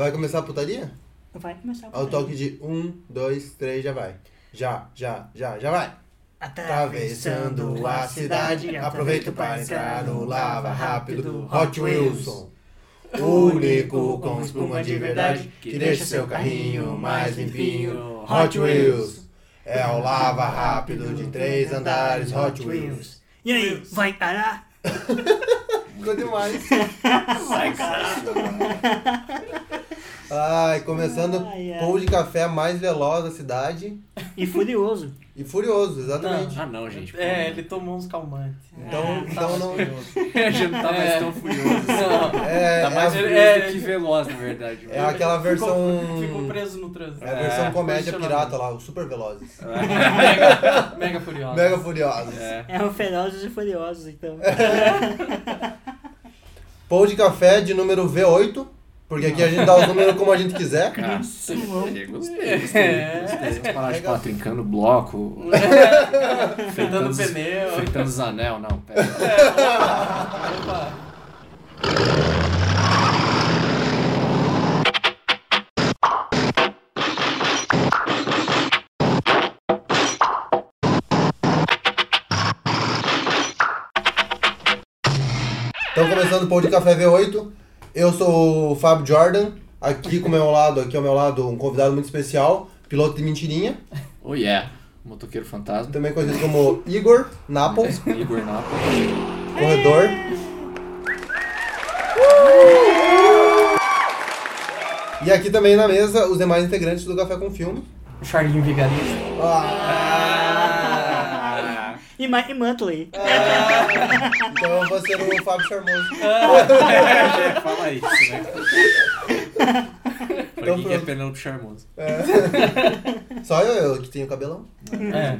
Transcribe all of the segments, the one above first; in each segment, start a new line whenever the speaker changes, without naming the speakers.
Vai começar a putaria?
Vai começar a
Ao toque de um, dois, três, já vai. Já, já, já, já vai. Atravessando a cidade, aproveito para entrar no Lava Rápido Hot Wilson. Único com espuma de verdade, que deixa seu carrinho mais limpinho. Hot Wheels. É o Lava Rápido de três andares Hot Wheels.
E aí, vai parar?
Ficou demais.
Vai parar.
Ai, começando
Ai, ai.
pão de café mais veloz da cidade.
E furioso.
E furioso, exatamente.
Ah, não, gente. pô.
É, ele tomou uns calmantes.
Então,
É,
então não.
já não tá mais
É.
tão furioso.
Não.
É,
Tá
é,
mais
a,
furioso
é,
do que veloz, na verdade.
é aquela versão.
Ficou, ficou preso no trânsito.
É a versão
É,
comédia pirata lá, os Super Velozes.
Mega, mega furioso.
Mega Furiosos.
É.
É o Ferozes e Furiosos, então.
Pão de café de número V8, porque aqui a gente dá os números como a gente quiser.
Nossa, gostei, gostei.
É.
gostei. Essas paradas de falar trincando bloco,
Fritando pneu.
fritando os anel, não, pera.
Opa.
Então começando o pão de café V8. Eu sou o Fábio Jordan. Aqui com o meu lado, aqui ao meu lado, um convidado muito especial, piloto de mentirinha,
Oh yeah, motoqueiro fantasma.
também conhecido como Igor Naples,
Igor Napo.
corredor. E aqui também na mesa os demais integrantes do Café com Filme.
Charlinho Vigarista.
Ah,
E, Ma e Mantley.
então eu vou ser o Fábio Charmoso.
É, fala isso, né? Pra
Então
quem que é. Penelope Charmoso?
Só eu, eu que tenho cabelão.
É,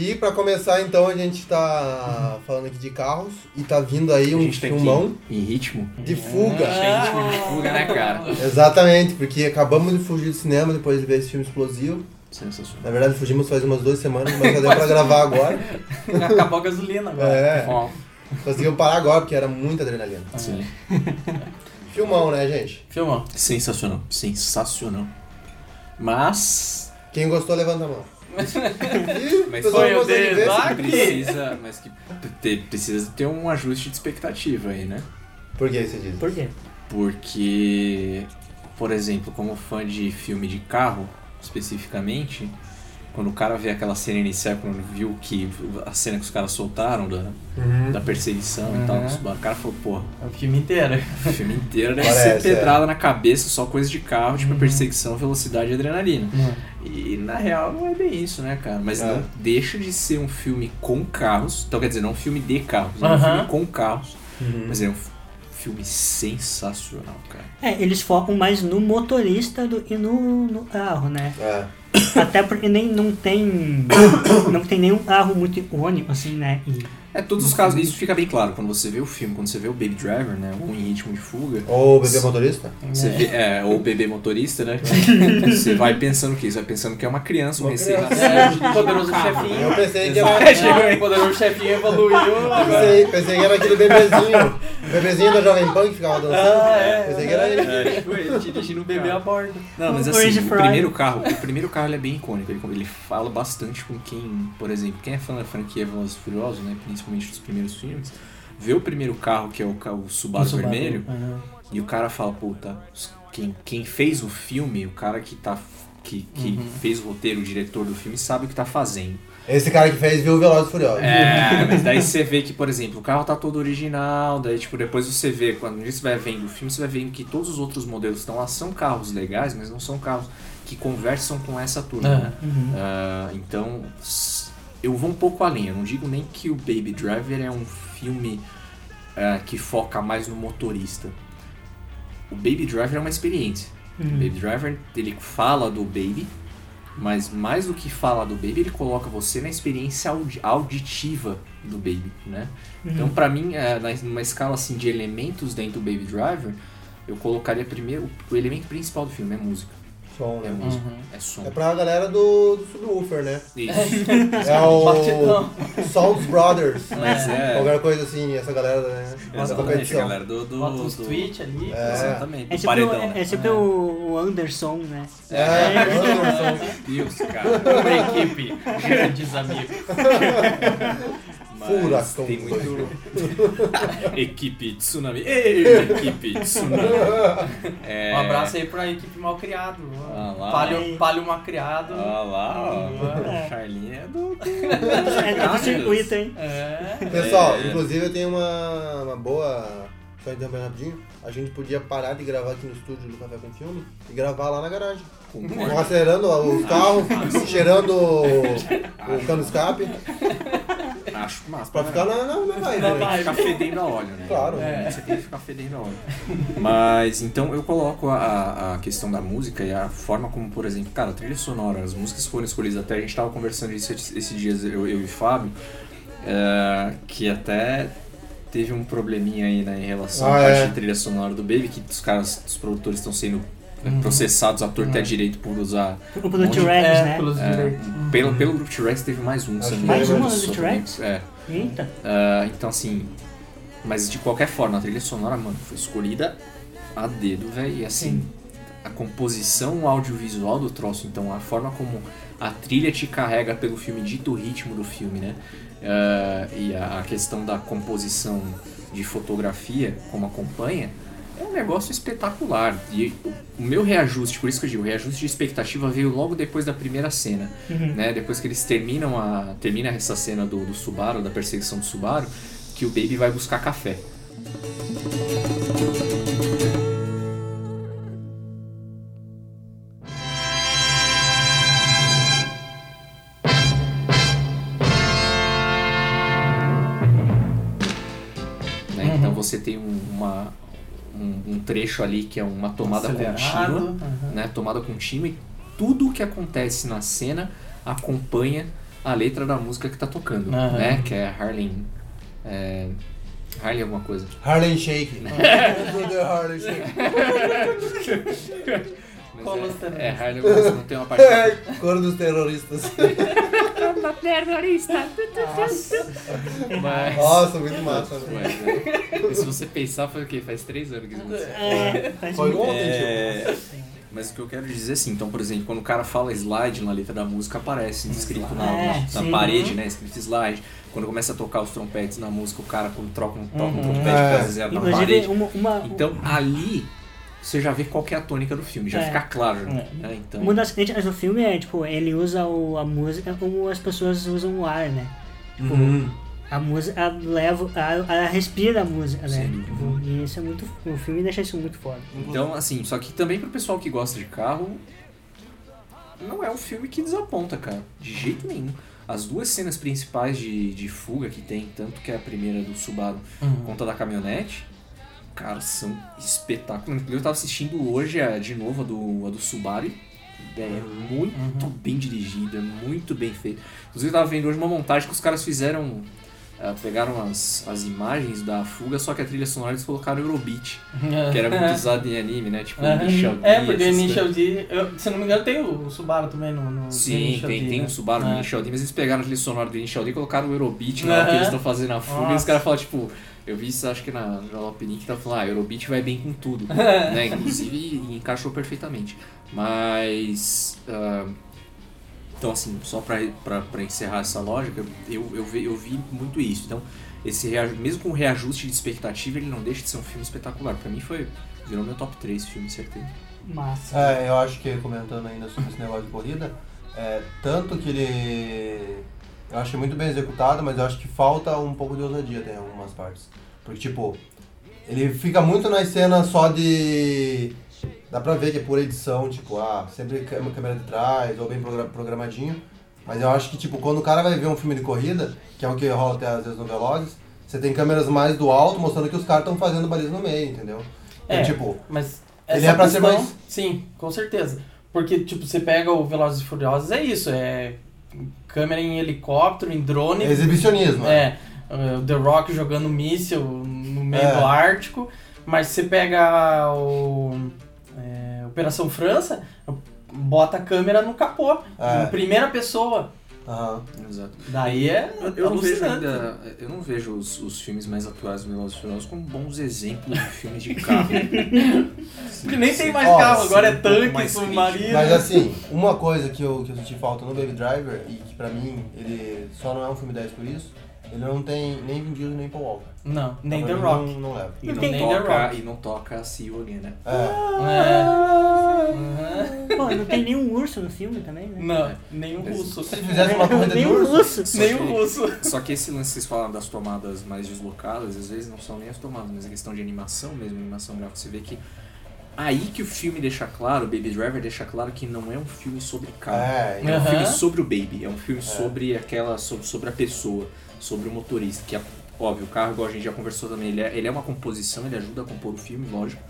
E pra começar então a gente tá falando aqui de carros e tá vindo aí um
tá
filmão
em ritmo.
de fuga.
Ritmo de fuga, né, cara?
Exatamente, porque acabamos de fugir do cinema depois de ver esse filme explosivo.
Sensacional.
Na verdade fugimos faz umas duas semanas, mas só deu pra gravar agora.
acabou a gasolina agora.
É,
Bom,
conseguimos parar agora porque era muita adrenalina.
sim.
Filmão, né, gente?
Filmão.
Sensacional. Sensacional. Mas.
Quem gostou, levanta a mão.
Mas
não
o dedo lá.
que precisa. Mas que te- precisa ter um ajuste de expectativa aí, né?
Por que você diz?
Por quê?
Porque, por exemplo, como fã de filme de carro, especificamente, quando o cara vê aquela cena inicial, quando viu que a cena que os caras soltaram da,
Uhum.
da perseguição e tal,
Uhum.
o cara falou, porra,
É o filme inteiro.
o filme inteiro deve
Parece,
ser pedrada na cabeça, só coisa de carro, tipo
Uhum.
perseguição, velocidade e adrenalina. E na real não é bem isso, né, cara? Mas
É.
não deixa de ser um filme com carros. Então quer dizer, não um filme de carros, é um filme com carros.
Uhum.
Mas é um filme sensacional, cara.
É, eles focam mais no motorista do, e no, no carro, né?
É.
Até porque nem não tem. não tem nenhum carro muito icônico, assim, né? E
É, todos os casos, isso fica bem claro quando você vê o filme, quando você vê o Baby Driver, né? Ou em ritmo de fuga.
Ou o bebê motorista?
Você vê, é, ou o bebê motorista, né? você vai pensando o quê? Você vai pensando que é uma criança, um
Uma
recém-nascido.
É, poderoso chefinho.
Eu pensei que era.
É, o poderoso chefinho evoluiu.
Pensei, pensei que era aquele bebezinho. O bebezinho da Jovem Pan que ficava dançando.
Ah, é.
Pensei que era ele.
É, tipo ele dirigindo o
Bebê a bordo.
Não, mas assim, o primeiro carro, o primeiro carro ele é bem icônico. Ele, ele fala bastante com quem, por exemplo, quem é fã da franquia Velozes e Furiosos, né, principalmente dos primeiros filmes, vê o primeiro carro que é o, o Subaru,
O Subaru.
vermelho
Aham.
e o cara fala, puta, quem, quem fez o filme, o cara que tá que, que
Uhum.
fez o roteiro, o diretor do filme sabe o que tá fazendo.
Esse cara que fez viu o Velozes e Furiosos.
É, mas daí você vê que, por exemplo, o carro tá todo original, daí tipo, depois você vê, quando você vai vendo o filme, você vai vendo que todos os outros modelos estão lá são carros legais, mas não são carros que conversam com essa turma,
É.
né? Ah, então, s- eu vou um pouco além, eu não digo nem que o Baby Driver é um filme ah, que foca mais no motorista. O Baby Driver é uma experiência. O Baby Driver, ele fala do Baby, mas mais do que fala do Baby, ele coloca você na experiência audi- auditiva do Baby, né? Então, pra mim, na- numa escala assim de elementos dentro do Baby Driver, eu colocaria primeiro o elemento principal do filme é música.
Som,
É
né?
música,
Uhum.
é som.
É pra galera do, do subwoofer, né?
Isso.
É o. Sounds Brothers.
Mas é.
Qualquer coisa assim, essa galera né, da
Exatamente, a
competição.
galera do. do,
Bota uns
do-
tweets ali.
É.
Exatamente.
É
do
sempre,
paredão.
o,
né?
é sempre o o Anderson, né?
É,
Meu Deus, cara.
Uma equipe, grandes amigos.
Furacão
Tem muito. equipe Tsunami. Ei, equipe Tsunami. É...
Um abraço aí pra equipe mal criado.
Ah lá.
Palio, palio mal criado.
Ah lá, ó.
É.
Charlinho é do.
É do circuito, hein?
É.
Pessoal,
É.
inclusive eu tenho uma, uma boa. Só interrompendo rapidinho. A gente podia parar de gravar aqui no estúdio do Café com Filme e gravar lá na garagem.
Concordo.
Acelerando os carros, cheirando o, o cano escape.
Acho massa.
Pra ficar na, na, na vibe,
Na
né?
vibe.
ficar fedendo a óleo, né?
Claro.
É.
Você tem que ficar fedendo a óleo. Mas então eu coloco a, a questão da música e a forma como, por exemplo, cara, a trilha sonora, as músicas foram escolhidas, até a gente tava conversando isso esse, esse dias, eu, eu e o Fábio, é, que até teve um probleminha aí né, em relação
Ah,
à parte
é.
de trilha sonora do Baby, que os caras, os produtores estão sendo
Uhum.
processados à torta e à direito por usar.
O do T-Rex,
É,
né?
pelos
é,
direitos.
pelo, pelo grupo T-Rex teve mais um, se me
Mais
uma do T-Rex?
É.
Eita.
Ah, então, assim. Mas de qualquer forma, a trilha sonora, mano, foi escolhida a dedo, velho. E assim, a composição o audiovisual do troço, então a forma como a trilha te carrega pelo filme, dito o ritmo do filme, né? Ah, e a, a questão da composição de fotografia, como acompanha, é um negócio espetacular. E o, meu reajuste, por isso que eu digo, o reajuste de expectativa veio logo depois da primeira cena
Uhum.
né? Depois que eles terminam a termina essa cena do, do Subaru, da perseguição do Subaru, que o Baby vai buscar café. Né?
Uhum.
Então você tem um, uma, um, um trecho ali que é uma tomada
Acelerado.
contínua
Uhum.
né, tomada contínua e tudo o que acontece na cena acompanha a letra da música que tá tocando,
Aham.
né? Que é Harlem. É, Harlem alguma coisa.
Harlem Shake. Harlem Shake.
Mas
Qual os
é,
terroristas?
é coisa, não tem uma parte.
É, cor dos terroristas.
Mas,
Nossa, muito massa. né?
mas, é. E se você pensar, foi o quê? Faz três anos que isso aconteceu.
É, faz
Foi ontem,
É, Mas o que eu quero dizer é assim, então, por exemplo, quando o cara fala slide na letra da música, aparece escrito na,
É,
na- na
sim.
parede, né? Escrito slide. Quando começa a tocar os trompetes na música, o cara quando troca um, toca um
Uhum.
trompete
É.
pra zero na
Inclusive,
parede.
uma, uma,
Então ali você já vê qual que é a tônica do filme, já
É.
fica claro.
É.
Né? Então,
uma das críticas do filme é, tipo, ele usa o, a música como as pessoas usam o ar, né? Tipo,
Uhum.
a música leva, ela, ela respira a música, né?
Sim.
Tipo, e isso é muito, o filme deixa isso muito foda.
então, assim, só que também pro pessoal que gosta de carro, não é um filme que desaponta, cara. De jeito nenhum. As duas cenas principais de, de fuga que tem, tanto que é a primeira do Subaru
Uhum.
conta da caminhonete, cara, são. Inclusive, Eu tava assistindo hoje a, de novo a do, a do Subaru. É muito bem dirigida, muito bem feita. Inclusive, eu tava vendo hoje uma montagem que os caras fizeram. ah, pegaram as, as imagens da fuga, só que a trilha sonora eles colocaram Eurobeat, que era muito usado em anime, né? Tipo,
Uhum.
Initial D.
É, porque Initial D, eu, se não me engano, tem o Subaru também no, no
Sim, tem,
D,
tem
né?
um Subaru no
É.
Initial D, mas eles pegaram a trilha sonora do Initial D e colocaram o Eurobeat na hora que eles estão fazendo a fuga e os
Nossa.
caras falam, tipo, eu vi isso acho que na Jalopnik que tá falando, ah, Eurobeat vai bem com tudo, né? Inclusive encaixou perfeitamente. Mas. ah, então, assim, só pra, pra, pra encerrar essa lógica, eu, eu, vi, eu vi muito isso. Então, esse mesmo com o reajuste de expectativa, ele não deixa de ser um filme espetacular. Pra mim foi. Virou meu top 3 filme, certeza.
Massa.
É, eu acho que comentando ainda sobre esse negócio de corrida, é, tanto que ele. Eu achei muito bem executado, mas eu acho que falta um pouco de ousadia em algumas partes. Porque, tipo, ele fica muito nas cenas só de. Dá pra ver que é por edição, tipo, ah, sempre câmera câmera de trás, ou bem progra- programadinho. Mas eu acho que, tipo, quando o cara vai ver um filme de corrida, que é o que rola até às vezes no Velozes, você tem câmeras mais do alto mostrando que os caras estão fazendo baliza no meio, entendeu?
É.
E, tipo,
Mas
Ele é pra ser
questão-
mais-
Sim, com certeza. Porque, tipo, você pega o Velozes e Furiosos, é isso, é câmera em helicóptero, em drone.
é exibicionismo.
É, uh, The Rock jogando míssil no meio
É.
do Ártico. Mas você pega o é, Operação França, bota a câmera no capô,
É.
em primeira pessoa.
Aham.
Exato.
Daí é
Eu, eu não vejo ainda, eu não vejo os, os filmes mais atuais do Velozes como bons exemplos de filmes de carro.
Porque nem tem mais
Ó,
carro, agora é tanque,
mais
submarino.
Mas assim, uma coisa que eu, que eu senti falta no Baby Driver, e que pra mim ele só não é um filme 10 por isso, ele não tem nem Vin Diesel nem Paul Walker.
Não, nem The
Então, mim,
Rock.
Não, não leva.
E não,
Nem The
toca,
Rock.
e não toca See You Again, né?
É.
É. Uhum.
Pô, não tem nenhum urso no filme também, né?
Não, nenhum russo.
Se fizesse uma corrida de
nenhum
urso,
urso.
Só
Nenhum
que-
russo.
Só que esse lance que vocês falam das tomadas mais deslocadas, às vezes não são nem as tomadas, mas a questão de animação mesmo, animação gráfica, você vê que aí que o filme deixa claro, Baby Driver deixa claro que não é um filme sobre carro.
É,
É um filme sobre o baby, é um filme sobre aquela, sobre, sobre a pessoa, sobre o motorista, que é óbvio, o carro, igual a gente já conversou também, ele é, ele é uma composição, ele ajuda a compor o filme, lógico,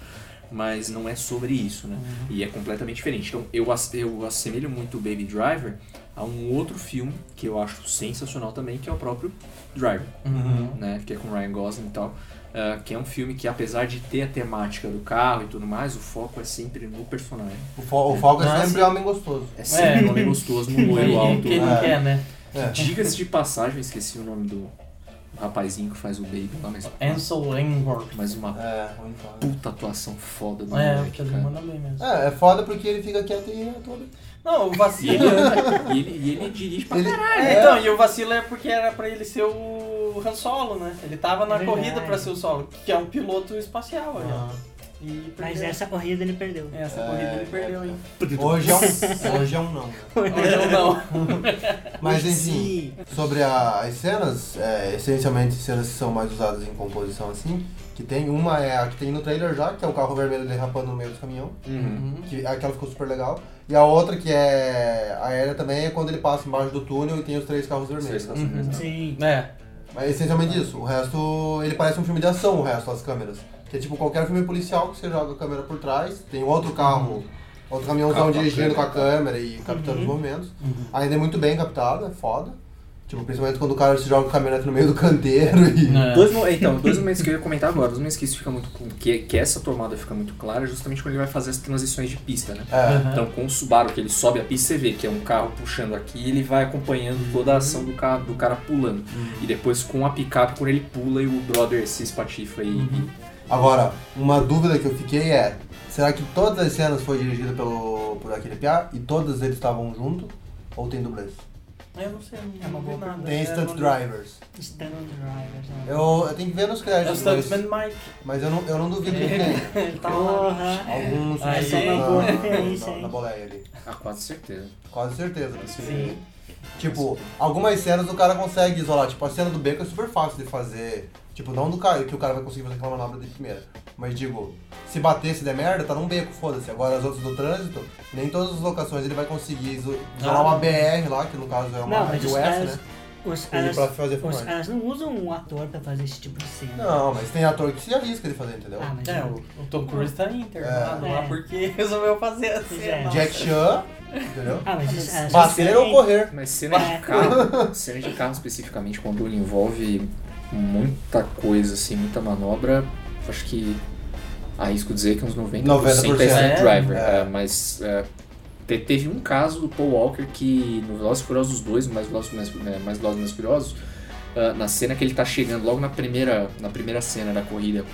mas não é sobre isso, né? E é completamente diferente. Então eu, eu assemelho muito o Baby Driver a um outro filme que eu acho sensacional também, que é o próprio Driver,
Uhum.
né? Que é com o Ryan Gosling e tal. ah, que é um filme que, apesar de ter a temática do carro e tudo mais, o foco é sempre no personagem.
o, fo o foco é
Ah,
sempre homem gostoso.
É sempre
É.
um homem gostoso, no loiro alto.
Quem não
É.
quer, né?
É.
Diga-se de passagem, eu esqueci o nome do rapazinho que faz o Baby lá, mas,
Ansel Elgort.
mas uma
É,
puta atuação foda do
É,
moleque,
porque ele
cara.
manda bem mesmo.
É, é foda porque ele fica quieto e atua bem.
Não, o
E
vacilo.
ele, e ele, e ele dirige pra
Ele-
caralho.
É, então, e o vacilo é porque era pra ele ser o Han Solo, né? Ele tava na
É
corrida pra ser o Solo, que é um piloto espacial.
Ah.
Mas essa corrida ele perdeu.
Essa
É,
corrida ele perdeu, hein?
Hoje é um, hoje é um não. né?
Hoje eu não.
Mas enfim, sobre a- as cenas, é, essencialmente cenas que são mais usadas em composição assim, que tem uma é a que tem no trailer já, que é o carro vermelho derrapando no meio do caminhão,
Uhum.
que aquela ficou super legal. E a outra que é aérea também é quando ele passa embaixo do túnel e tem os três carros vermelhos.
Três carros
né?
Sim.
É.
Mas é essencialmente isso. O resto, ele parece um filme de ação, o resto das câmeras. Que é tipo qualquer filme policial que você joga a câmera por trás, tem outro carro, outro caminhãozão dirigindo com a
câmera.
e captando
Uhum.
os movimentos. Ainda é muito bem captado, é foda. Tipo, principalmente quando o cara se joga com a caminhonete no meio do canteiro e.
É.
Dois, então, dois momentos que eu ia comentar agora. Dois momentos que isso fica muito. Que, que essa tomada fica muito clara, é justamente quando ele vai fazer as transições de pista, né?
É.
Aham.
Então, com o Subaru, que ele sobe a pista, você vê que é um carro puxando aqui e ele vai acompanhando toda a ação do, carro, do cara pulando. E depois com a picape, quando ele pula e o brother se espatifa e. e-
Agora, uma dúvida que eu fiquei é: será que todas as cenas foi dirigida pelo, por aquele piá e todos eles estavam junto? Ou tem dublês?
Eu não sei, não,
É uma boa
nada.
Tem
É,
stunt
não-
drivers.
Stand drivers. né?
Eu, eu tenho que ver nos
É o
créditos, mas,
Stuntman Mike.
mas eu, não, eu não duvido que tenha.
Ele tá lá.
Porra.
Alguns
Aí uma
na-
boa
na- na, na boleia ali.
Ah, quase certeza.
Quase certeza.
Sim.
Tipo, algumas cenas o cara consegue isolar. Tipo, a cena do beco é super fácil de fazer. Tipo, não do cara que o cara vai conseguir fazer aquela manobra de primeira. Mas digo, se bater, se der merda, tá num beco, foda-se. Agora as outras do trânsito, nem todas as locações ele vai conseguir iso- isolar
Ah.
uma BR lá, que no caso é uma
Não,
US,
caras,
né?
os caras,
pra fazer
os caras não usam um ator pra fazer esse tipo de cena.
Não, mas tem ator que se arrisca de fazer, entendeu?
Ah, mas
É, o, o Tom Cruise tá internado
É.
lá porque resolveu fazer a
Pois
cena.
é.
Jack Chan, entendeu?
Ah, mas
Bater ou correr.
Mas cena de
É.
carro, cena de carro especificamente, quando ele envolve muita coisa, assim, muita manobra, acho que arrisco dizer que uns 90%,
90%,
é
é,
driver.
é.
é, mas é, te- teve um caso do Paul Walker que no Velozes e Furiosos 2, no mais Velozes mais, é, mais Velozes e mais Furiosos, ah, na cena que ele tá chegando, logo na primeira, na primeira cena da corrida,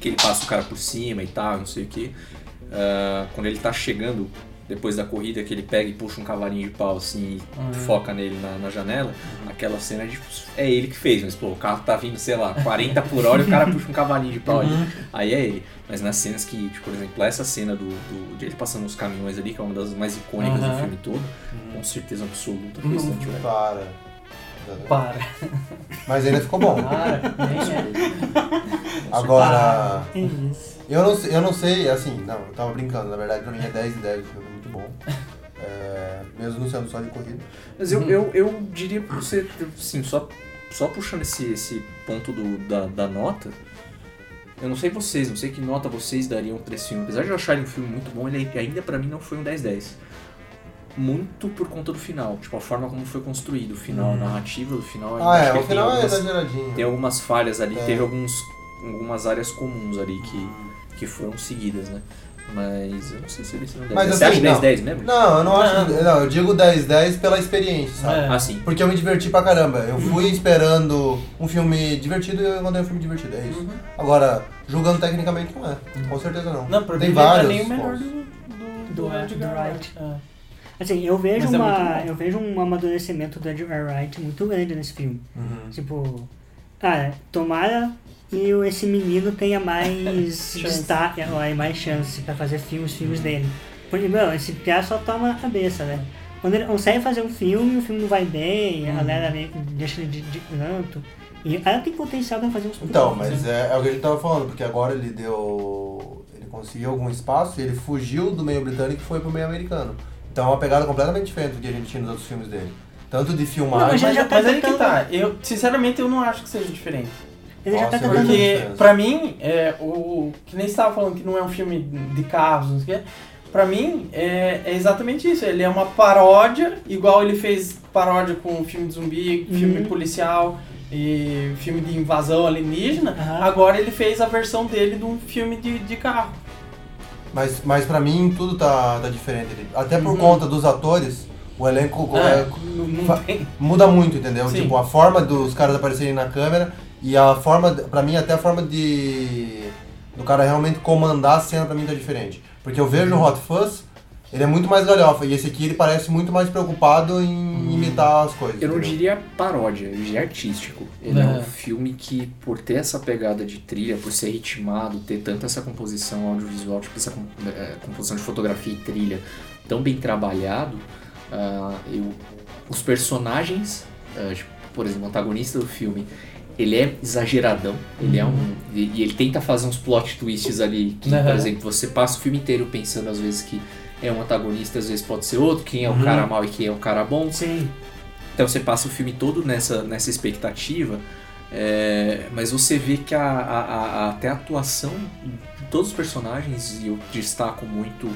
que ele passa o cara por cima e tal, não sei o que, quando ele tá chegando depois da corrida que ele pega e puxa um cavalinho de pau assim e
Uhum.
foca nele na, na janela, aquela cena de, é ele que fez, mas pô, o carro tá vindo, sei lá, 40 por hora e o cara puxa um cavalinho de pau ali. Aí é ele. Mas nas cenas que, tipo, por exemplo, essa cena do, do- de ele passando os caminhões ali, que é uma das mais icônicas do
Aham.
filme todo, com certeza absoluta foi stunt driver.
Para.
Para.
Mas ainda ficou bom.
Para. É.
Agora.
Isso.
Eu não, sei, eu não sei, assim, não, eu tava brincando, na verdade pra mim é 10 de 10, o filme bom. É, mesmo não sendo só de corrida.
Mas eu, eu, eu diria pra você, assim, só, só puxando esse, esse ponto do, da, da nota, eu não sei vocês, não sei que nota vocês dariam pra esse filme. Apesar de eu achar ele um filme muito bom, ele ainda pra mim não foi um 10-10. Muito por conta do final, tipo, a forma como foi construído, o final, a narrativa do final.
Ah,
acho
é,
que
o
tem
final é
algumas-
exageradinho.
Tem algumas falhas ali,
É.
teve alguns, algumas áreas comuns ali que, que foram seguidas, né? Mas eu não sei se ele não 10
Mas
Você
assim,
acha 10
não.
10 mesmo?
Não, eu não
Não.
acho. Não, eu digo 10-10 pela experiência, sabe?
É.
Ah, sim.
Porque eu me diverti pra caramba. Eu fui esperando um filme divertido e eu encontrei um filme divertido, é isso. Agora, julgando tecnicamente, não é. Com certeza não.
Não, pra
Tem
mim não é
vários
nem o melhor do, do,
Do-
do Edgar
do
Wright. É.
Assim, eu vejo,
Mas é
uma,
bom.
eu vejo um amadurecimento do Edgar Wright muito grande nesse filme.
Uhum.
Tipo, cara, tomara o- esse menino tenha mais
Chance.
destaque, aí mais chance pra fazer filmes, filmes dele. Porque, meu, esse piá só toma na cabeça, né? Quando ele consegue fazer um filme, o filme não vai bem,
Uhum.
a galera meio que deixa ele de, de canto. E ela tem potencial pra fazer uns
Então, mas é, é o que a gente tava falando, porque agora ele deu. Ele conseguiu algum espaço e ele fugiu do meio britânico e foi pro meio americano. Então é uma pegada completamente diferente do que a gente tinha nos outros filmes dele. Tanto de
Não,
filmagem.
mas
Mas,
já tá
mas aí que tá. Eu, sinceramente, eu não acho que seja diferente.
Ele já tá
Nossa,
tentando.
Porque-
pra mim, é, o, que nem você estava falando que não é um filme de carros, não sei o quê. Pra mim, é, é exatamente isso. Ele é uma paródia, igual ele fez paródia com filme de zumbi, filme
Uhum.
policial e filme de invasão alienígena.
Aham.
Agora ele fez a versão dele de um filme de, de carro.
Mas, mas pra mim tudo tá, tá diferente. Até por
Uhum.
conta dos atores, o elenco
Ah,
é,
não, não
muda muito, entendeu?
Sim.
Tipo, a forma dos caras aparecerem na câmera e a forma, pra mim até a forma de do cara realmente comandar a cena pra mim tá diferente. Porque eu vejo o Hot Fuzz, ele é muito mais galhofa e esse aqui ele parece muito mais preocupado em imitar as coisas.
Eu não
entendeu?
diria paródia, eu diria artístico. Ele é.
É.
um filme que, por ter essa pegada de trilha, por ser ritmado, ter tanto essa composição audiovisual, tipo essa eh, composição de fotografia e trilha tão bem trabalhado, ah, eu, os personagens, ah, tipo, por exemplo, o antagonista do filme, ele é exageradão, ele é um. E, e ele tenta fazer uns plot twists ali, que, por
Uhum.
exemplo, você passa o filme inteiro pensando às vezes que é um antagonista, às vezes pode ser outro, quem é o
Uhum.
cara mal e quem é o cara bom.
Sim.
Então você passa o filme todo nessa, nessa expectativa, é, mas você vê que a, a- a- até a atuação de todos os personagens, e eu destaco muito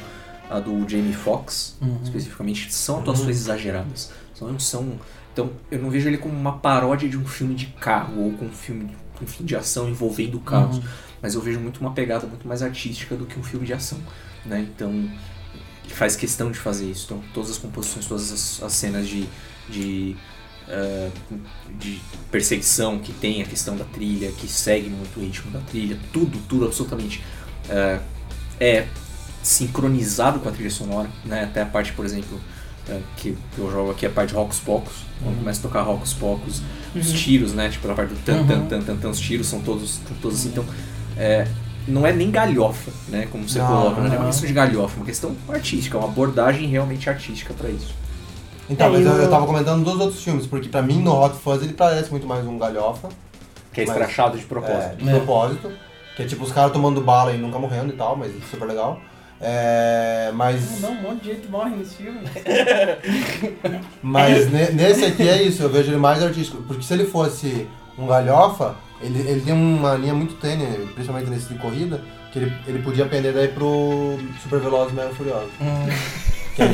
a do Jamie Foxx,
Uhum.
especificamente, são atuações exageradas. São, são, então eu não vejo ele como uma paródia de um filme de carro ou com um filme, um filme de ação envolvendo carros,
Uhum.
mas eu vejo muito uma pegada muito mais artística do que um filme de ação, né? Então ele faz questão de fazer isso. Então todas as composições, todas as, as cenas de, de, eh, de perseguição que tem a questão da trilha, que segue muito o ritmo da trilha, tudo, tudo absolutamente eh, é sincronizado com a trilha sonora, né? Até a parte, por exemplo, que eu jogo aqui a parte de Rocos Pocos, quando começa a tocar Rocos Pocos, os tiros, né? Tipo, a parte do tan tan
Uhum.
tan tan tan, os tiros são todos, são todos assim, então é, não é nem galhofa, né? Como você
Não,
coloca, não é uma
não.
questão de galhofa, é uma questão artística, é uma abordagem realmente artística pra isso.
Então,
É,
mas eu, eu tava comentando dos outros filmes, porque pra mim no Hot Fuzz ele parece muito mais um galhofa.
Que é escrachado de
É,
propósito.
de
É.
propósito. Que é tipo os caras tomando bala e nunca morrendo e tal, mas super legal. É, mas
Não, um monte de gente morre nesse filme.
mas ne- nesse aqui é isso, eu vejo ele mais artístico. Porque se ele fosse um galhofa, ele, ele tem uma linha muito tênue, principalmente nesse de corrida, que ele, ele podia pender daí pro Super Veloz e Mega Furioso.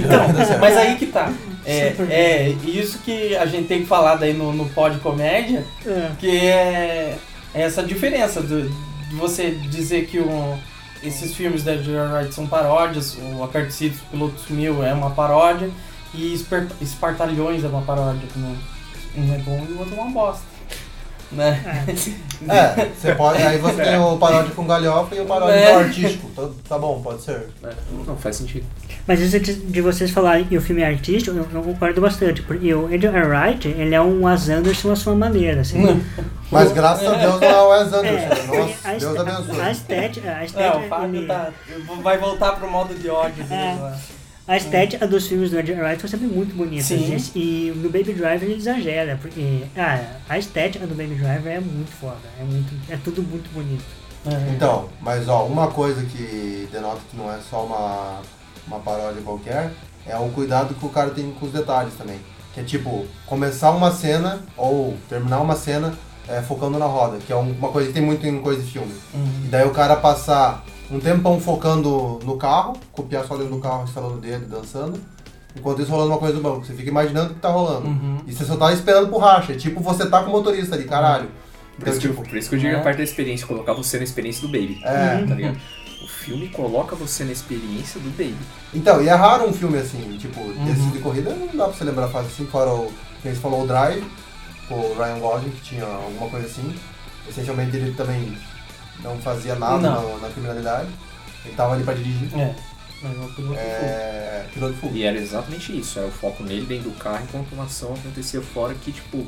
Dar certo.
Mas aí que tá. É, é isso que a gente tem que falar daí no, no pod comédia,
É.
que é essa diferença do- de você dizer que o- esses filmes da Edgar Wright são paródias, o Aperticidos Piloto Sumiu é uma paródia, e Espartalhões é uma paródia, não, um é bom e o outro é uma bosta. Né?
É, você pode, aí você tem o paródia com galhofa e o paródia
É.
artístico. Tá, tá bom, pode ser.
É, não faz sentido.
Mas isso de, de vocês falarem que o filme é artístico, eu, eu concordo bastante. Porque o Edgar Wright, ele é um Wes Anderson à sua maneira, assim.
Mas graças a Deus não é o Wes
É,
Anderson.
porque
Nossa,
a,
Deus abençoe.
a estética, a
É,
estética,
o Fábio
ele-
tá, vai voltar pro modo de ódio dele
É.
lá.
A estética dos filmes do Edgar Wright são sempre muito bonitas.
Sim.
E, e no Baby Driver ele exagera, porque cara, a estética do Baby Driver é muito foda. É, muito, é tudo muito bonito.
É.
Então, mas ó, uma coisa que denota que não é só uma, uma paródia qualquer é o cuidado que o cara tem com os detalhes também. Que é tipo, começar uma cena ou terminar uma cena é, focando na roda, que é um- uma coisa que tem muito em coisa de filme.
Uhum.
E daí o cara passar um tempão focando no carro, copiar só dentro do carro, instalando o dedo, dançando, enquanto isso rolando uma coisa do banco. Você fica imaginando o que tá rolando.
Uhum.
E você só tá esperando pro racha. É tipo você tá com o motorista ali, caralho.
Por
Então,
isso, que,
tipo,
eu- por isso que eu digo
é.
a parte da experiência, colocar você na experiência do Baby.
É.
Tá ligado? O filme coloca você na experiência do Baby.
Então, e é raro um filme assim, tipo,
Uhum.
esse de corrida não dá pra você lembrar fácil assim, fora o que a gente falou, o Drive, o Ryan Gosling, que tinha alguma coisa assim. Essencialmente ele também não fazia nada
Não.
na, na criminalidade. Ele tava ali pra dirigir.
É. Mas é um piloto
É. Piloto de fuga.
E era exatamente isso, era o foco nele dentro do carro enquanto uma ação acontecia fora que, tipo,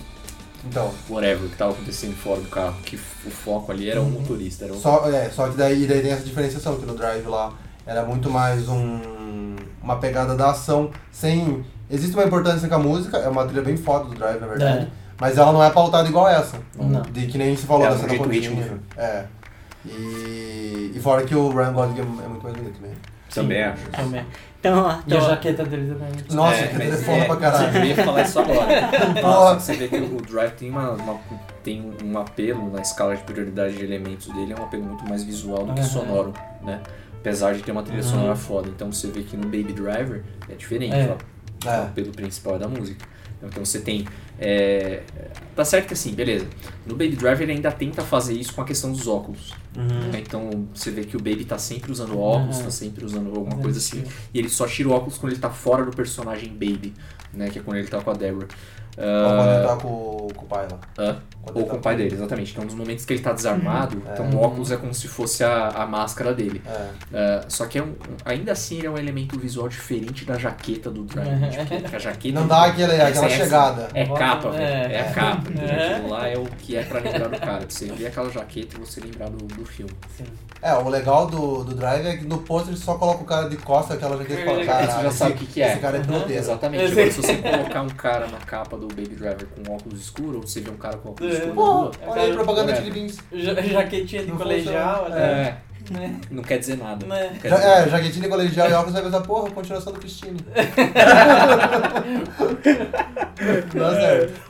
Então,
whatever que tava acontecendo fora do carro, que o foco ali era o motorista, era o...
só, é, só que daí, daí tem essa diferenciação, que no Drive lá era muito mais um, uma pegada da ação, sem... Existe uma importância com a música, é uma trilha bem foda do Drive, na verdade.
É.
Mas ela não é pautada igual essa.
Não.
De que nem se falou
É,
da
um
cena
jeito
contínua.
rítmico.
É. E, e fora que o Ryan Gosling é é muito mais bonito também.
Também acho.
Também.
Então, ó,
E a
então,
jaqueta dele também é
Nossa,
É,
que
mas
telefone
é,
pra caralho.
Eu ia falar isso agora. Nossa, você vê que o Drive tem, uma, uma- tem um apelo na escala de prioridade de elementos dele, é um apelo muito mais visual do que sonoro, né? Apesar de ter uma trilha
Uhum.
sonora foda. Então você vê que no Baby Driver é diferente,
É.
ó. O
É.
apelo principal é da música. Então você tem. é, Tá certo que assim, beleza. No Baby Driver ele ainda tenta fazer isso com a questão dos óculos. né? Então você vê que o Baby tá sempre usando óculos,
Uhum.
tá sempre usando alguma
Uhum.
coisa assim. E ele só tira o óculos quando ele tá fora do personagem Baby, né? Que é quando ele tá com a Deborah.
Ou quando ele
Ah,
tá com, com o pai lá.
hã?
Quando
Ou
ele
com
tá
o pai dele, exatamente. Então, nos momentos que ele tá desarmado,
É.
então o óculos é como se fosse a, a máscara dele.
É.
Ah, só que é um, ainda assim ele é um elemento visual diferente da jaqueta do Drive.
Uhum.
Tipo, porque a jaqueta
Não dá aquele, aquela
Essa é-
chegada.
É capa, velho.
É.
É, a capa.
É.
Aquilo lá é o que é pra lembrar do cara. Você vê aquela jaqueta e você lembrar do, do filme.
Sim.
É, o legal do, do Drive é que no pôster só coloca o cara de costa, aquela jaqueta e fala, cara,
você já sabe o que que é.
Esse cara é
Uhum.
Exatamente. Agora, se você colocar um cara na capa do Baby Driver com óculos escuros, ou você vê um cara com óculos
É.
Pô,
rua,
olha aí, propaganda. Chili Beans.
Ja- jaquetinha de
Não
colegial, né?
é,
Né?
não quer dizer nada.
Né?
Quer
Já,
dizer
é, jaquetinha colegial e óculos vai pensar, porra, continuação do Cristine. Dá certo.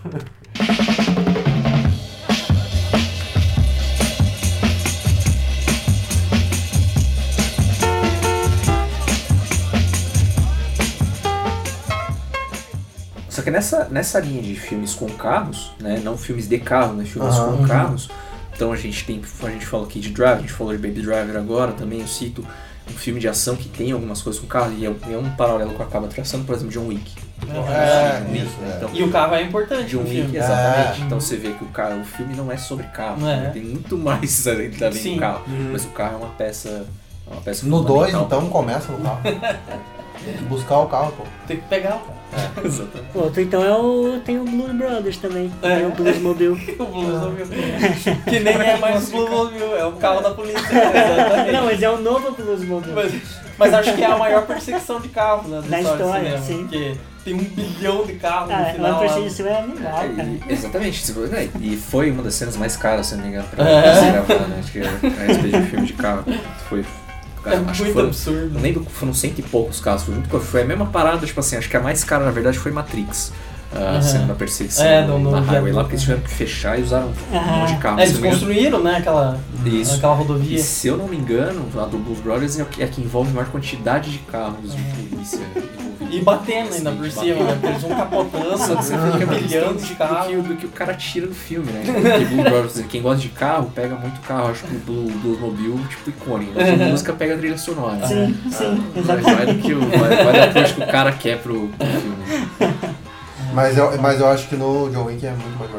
Só que nessa, nessa linha de filmes com carros, né? Não filmes de carro, né? Filmes
Aham.
com carros. Então a gente tem. A gente falou aqui de Drive, a gente falou de Baby Driver agora, também eu cito um filme de ação que tem algumas coisas com carro, e é, é um paralelo que eu acabo traçando, por exemplo, John Wick.
É,
John Wick,
isso,
né?
é.
Então,
E o carro é importante
John Wick,
filme.
exatamente.
É.
Então você vê que o cara, o filme não é sobre carro,
É.
né? tem muito mais além do carro.
Uhum.
Mas o carro é uma peça. é Uma peça
No 2,
fundamental.
então, começa no carro. Tem que buscar o carro, pô.
Tem que pegar o carro.
É, exatamente.
outro então é o. Tem o Blues Brothers também.
É.
Tem o Blues Mobile.
O Bluesmobile. que nem é mais o Bluesmobile, é o carro da polícia. Exatamente.
Não, mas é o novo Blues Mobile.
Mas, mas acho que é a maior perseguição de carros né,
Da história,
cinema,
sim.
Porque tem um bilhão de carros no
Ah,
final.
uma
lá.
perseguição é animal, cara.
E- exatamente. né, E foi uma das cenas mais caras, se eu não me engano, pra
É.
gravar, né? Acho que a respeito de filme de carro. Foi.
É
acho que
muito
foram,
absurdo.
Não lembro, foram cento e poucos carros. Foi, junto com- foi a mesma parada, tipo assim, acho que a mais cara na verdade foi Matrix. A
Aham.
cena da perseguição
É, no- no
na highway lá, porque eles tiveram que fechar e usaram um
Aham.
monte de carro.
É,
se
eles
eu não me engano.
construíram, né, aquela,
Isso.
aquela
E
rodovia.
se eu não me engano, a do Blues Brothers é a que, é que envolve maior quantidade de carros de polícia envolvidos.
E batendo ainda por cima, né? Porque eles vão capotando,
você é uma questão
milhão
de-
de
do, que, do que o cara tira do filme, né? Blue quem gosta de carro, pega muito carro. Acho que o Blue Bluesmobile, tipo, icônico. A música pega a trilha sonora.
Sim, sim,
Vai,
exatamente.
vai do que o, vai, vai approach que o cara quer pro, pro filme.
Mas eu, mas eu acho que no John Wick é muito mais.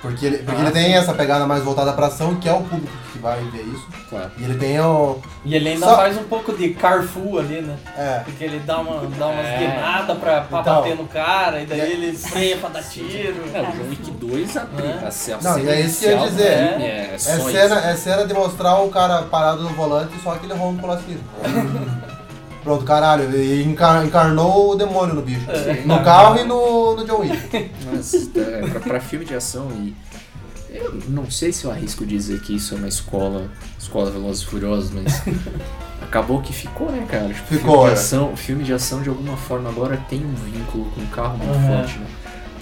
Porque ele, porque ele tem essa pegada mais voltada pra ação, que é o público que vai ver isso.
Claro.
E ele tem o.
E ele ainda
Só-
faz um pouco de carfu ali, né?
É.
Porque ele dá, uma, dá umas
É.
guinadas pra, pra
Então.
bater no cara, e daí
E é-
ele freia pra dar tiro.
É, o John Wick 2, a,
É.
a, cena
Não, e é isso que eu ia dizer.
É, é só
É
isso.
cena, é cena de mostrar o cara parado no volante só aquele ronco pela cima. Pronto, caralho, ele encar- encarnou o demônio no bicho.
É.
No carro e no, no John Wick.
Mas é, pra, pra filme de ação e. Eu não sei se eu arrisco dizer que isso é uma escola, escola Velozes e Furiosos, mas acabou que ficou, né, cara? Tipo,
Ficou,
filme de
é.
ação, filme de ação de alguma forma agora tem um vínculo com o carro muito
Uhum.
forte, né?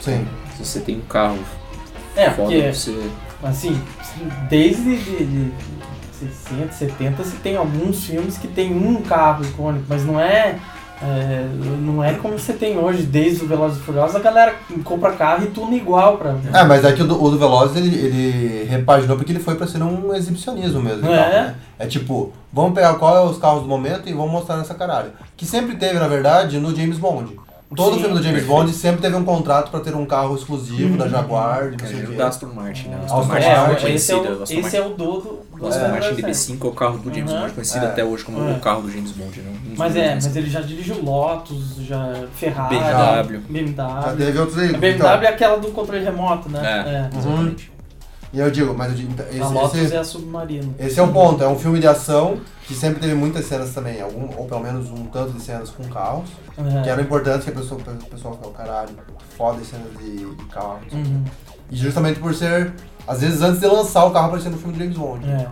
Sim.
Se você tem um carro
É,
foda,
porque,
você.
assim, desde de, de 60, 70, se tem alguns filmes que tem um carro icônico, mas não é É, não é como você tem hoje, desde o Velozes e Furiosos, a galera compra carro e tuna igual pra...
É, mas é que o do, o do Velozes ele, ele repaginou porque ele foi pra ser um exibicionismo mesmo.
É?
tal, né? É tipo, vamos pegar qual é os carros do momento e vamos mostrar nessa caralho. Que sempre teve, na verdade, no James Bond. Todo
Sim,
filme do James. Bond sempre teve um contrato pra ter um carro exclusivo da Jaguar, de não sei o
É,
quê.
o da Aston Martin, né? O
Aston
Aston Martin
Martin,
é
É,
muito
esse, é
conhecido.
o, esse
Martin-
é o do,
Aston Martin
007.
DB5 é o carro do James
Uhum.
Bond, conhecido
É.
até hoje como
É.
o carro do James Bond, né? Um
Mas é, mas ele já dirigiu Lotus, já Ferrari,
BMW.
BMW.
Já teve outros aí.
A BMW
então.
é aquela do controle remoto, né?
É, exatamente.
E eu digo, mas eu digo, então,
A
esse,
Lotus
esse,
é a Submarino.
esse é o ponto, é um filme de ação que sempre teve muitas cenas também, algum, ou pelo menos um tanto de cenas com carros,
É.
que eram importantes que a pessoa, o pessoal ficava, caralho, foda as cenas de, de carros.
Uhum.
E justamente por ser, às vezes antes de lançar o carro aparecendo no filme do James Bond.
É.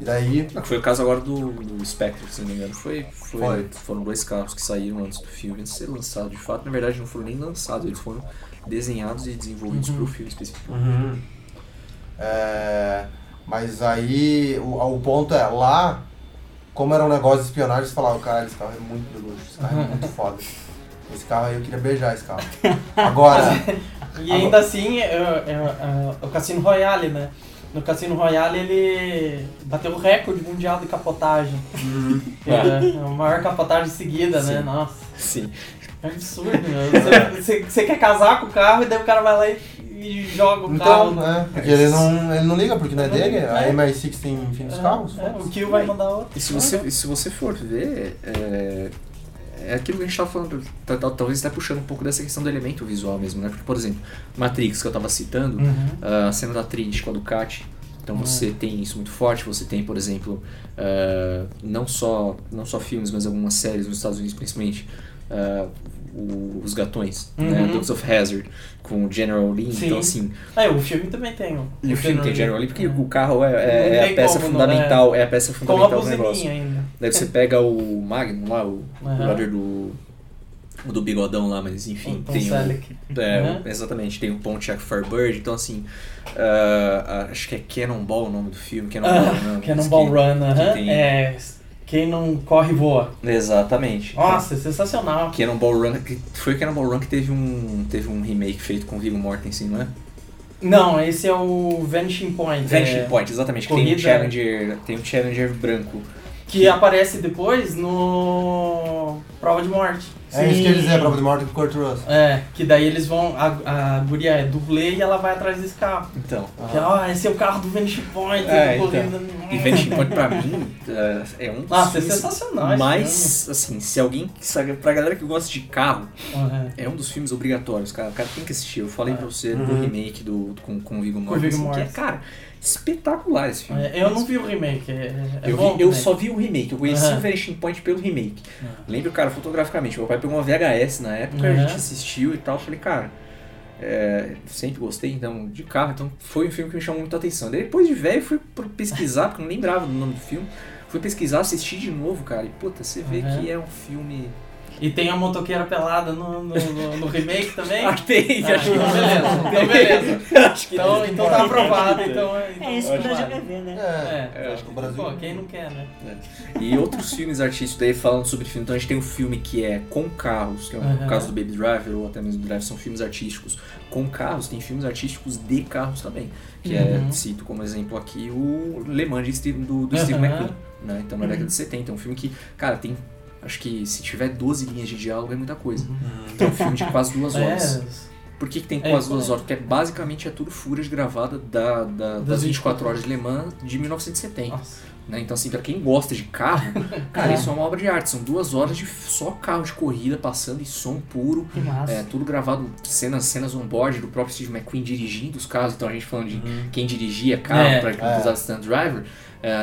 E daí,
Não, foi o caso agora do, do Spectre, se não me engano. Foi, foi,
Foi.
Foram dois carros que saíram antes do filme antes de ser lançado. De fato, na verdade, não foram nem lançados, eles foram desenhados e desenvolvidos
Uhum.
para o filme específico.
É, mas aí o, o ponto é, lá, como era um negócio de espionagem, você falava, caralho, esse carro é muito de luxo, esse carro é muito foda. Esse carro aí eu queria beijar esse carro. Agora,
E ainda assim, é, é, é, o Cassino Royale, né? No Cassino Royale ele bateu o recorde mundial de capotagem. É, a maior capotagem seguida, né?
Sim.
Nossa,
Sim.
é absurdo, meu. Você, você- você quer casar com o carro e daí o cara vai lá e, e joga o
então,
carro.
é, porque ele não, ele não liga, porque não é dele, a
é.
MI6 tem infintos carros.
É, o Kill vai mandar outro.
E se você, e se você for ver, é, é aquilo que a gente tava falando, tá- tá- talvez até puxando um pouco dessa questão do elemento visual mesmo, né? Porque, por exemplo, Matrix, que eu tava citando,
Uhum.
a cena da Trinity com a Ducati. Então você tem isso muito forte, você tem, por exemplo, ah, não, só, não só filmes, mas algumas séries nos Estados Unidos principalmente, ah, o- os gatões, né?
Uhum.
Dukes of Hazzard, com o General Lee,
Sim.
então assim,
É, o filme também tem. O,
e o filme tem General Lee, porque o carro é, é- é
tem
a peça
como,
fundamental, é a peça fundamental do negócio.
ainda.
Daí você pega o Magnum lá, o
Aham.
brother do, o do bigodão lá, mas enfim,
O
tem o, é,
Uhum.
exatamente, tem o Pontiac Firebird, então assim, ah, acho que é Cannonball o nome do filme, Cannonball,
Ah,
não,
Cannonball Run, aham.
tem-
É, quem não corre voa.
Exatamente.
Nossa, é sensacional.
Cannonball Run, que foi o Cannonball Run que teve um, teve um remake feito com Viggo Mortensen, não é?
Não, esse é o Vanishing Point.
Vanishing
é,
Point, exatamente, que tem um
corrida-
Challenger, tem um Challenger branco.
Que aparece depois no Prova de Morte.
É isso que eles dizem, a prova de morte com o Kurt Russell.
É, que daí eles vão. A, a guria é dublê e ela vai atrás desse carro.
Então,
Que, ó, esse é o carro do Vanishing Point,
É,
do corrida.
e Vanishing Point pra mim é, é um dos
Nossa, é
filmes
sensacional esse
Mas, assim, se alguém. Sabe, pra galera que gosta de carro,
Uhum.
é um dos filmes obrigatórios, cara. O cara tem que assistir. Eu falei
É.
pra você do
Uhum.
remake do, com, com o Viggo
Com o Viggo
Mortensen, que é,
Mortensen.
cara, espetacular esse filme.
É, eu não vi o remake. É, é
eu,
bom
vi- eu
também.
só vi o remake, eu conheci
Uhum.
o Vanishing Point pelo remake.
Uhum.
Lembro, cara, fotograficamente. Meu pai pegou uma VHS na época, a
Uhum.
gente assistiu e tal. Falei, cara, é, sempre gostei então de carro, então foi um filme que me chamou muita atenção. Daí, depois de velho, fui pesquisar, porque eu não lembrava do nome do filme. Fui pesquisar, assistir de novo, cara. E puta, você vê que é um filme.
E tem a motoqueira pelada no, no, no- no remake também?
Ah, tem,
Ah,
acho que
então beleza, então beleza.
acho que
Então, então tá aprovado, então. então
É isso que o
pode
Brasil
falar.
quer ver, né?
É,
É,
acho que o Brasil.
Pô, quem não quer, né?
E outros filmes artísticos, daí falando sobre filme, então a gente tem um filme que é com carros, que é o
Uhum.
caso do Baby Driver, ou até mesmo do Drive, são filmes artísticos com carros, tem filmes artísticos de carros também. Que é,
Uhum.
cito como exemplo aqui, o Le Mans de Steve- do, do
Uhum.
Steve McQueen. Né? Então na
Uhum.
década de 70, é um filme que, cara, tem. Acho que se tiver 12 linhas de diálogo é muita coisa.
Uhum.
Então é um filme de quase duas horas.
É,
Por que, que tem
É,
quase
é.
duas horas? Porque é, basicamente é tudo footage gravada da, da- das 24 horas de Le Mans de 1970.
nossa.
né? Então, assim, pra quem gosta de carro, cara,
É.
isso é uma obra de arte. São duas horas de só carro de corrida passando e som puro. É, tudo gravado, cenas, cenas on-board do próprio Steve McQueen dirigindo os carros. Então, a gente falando de quem dirigia carro,
É.
praticamente
É.
usava stand driver.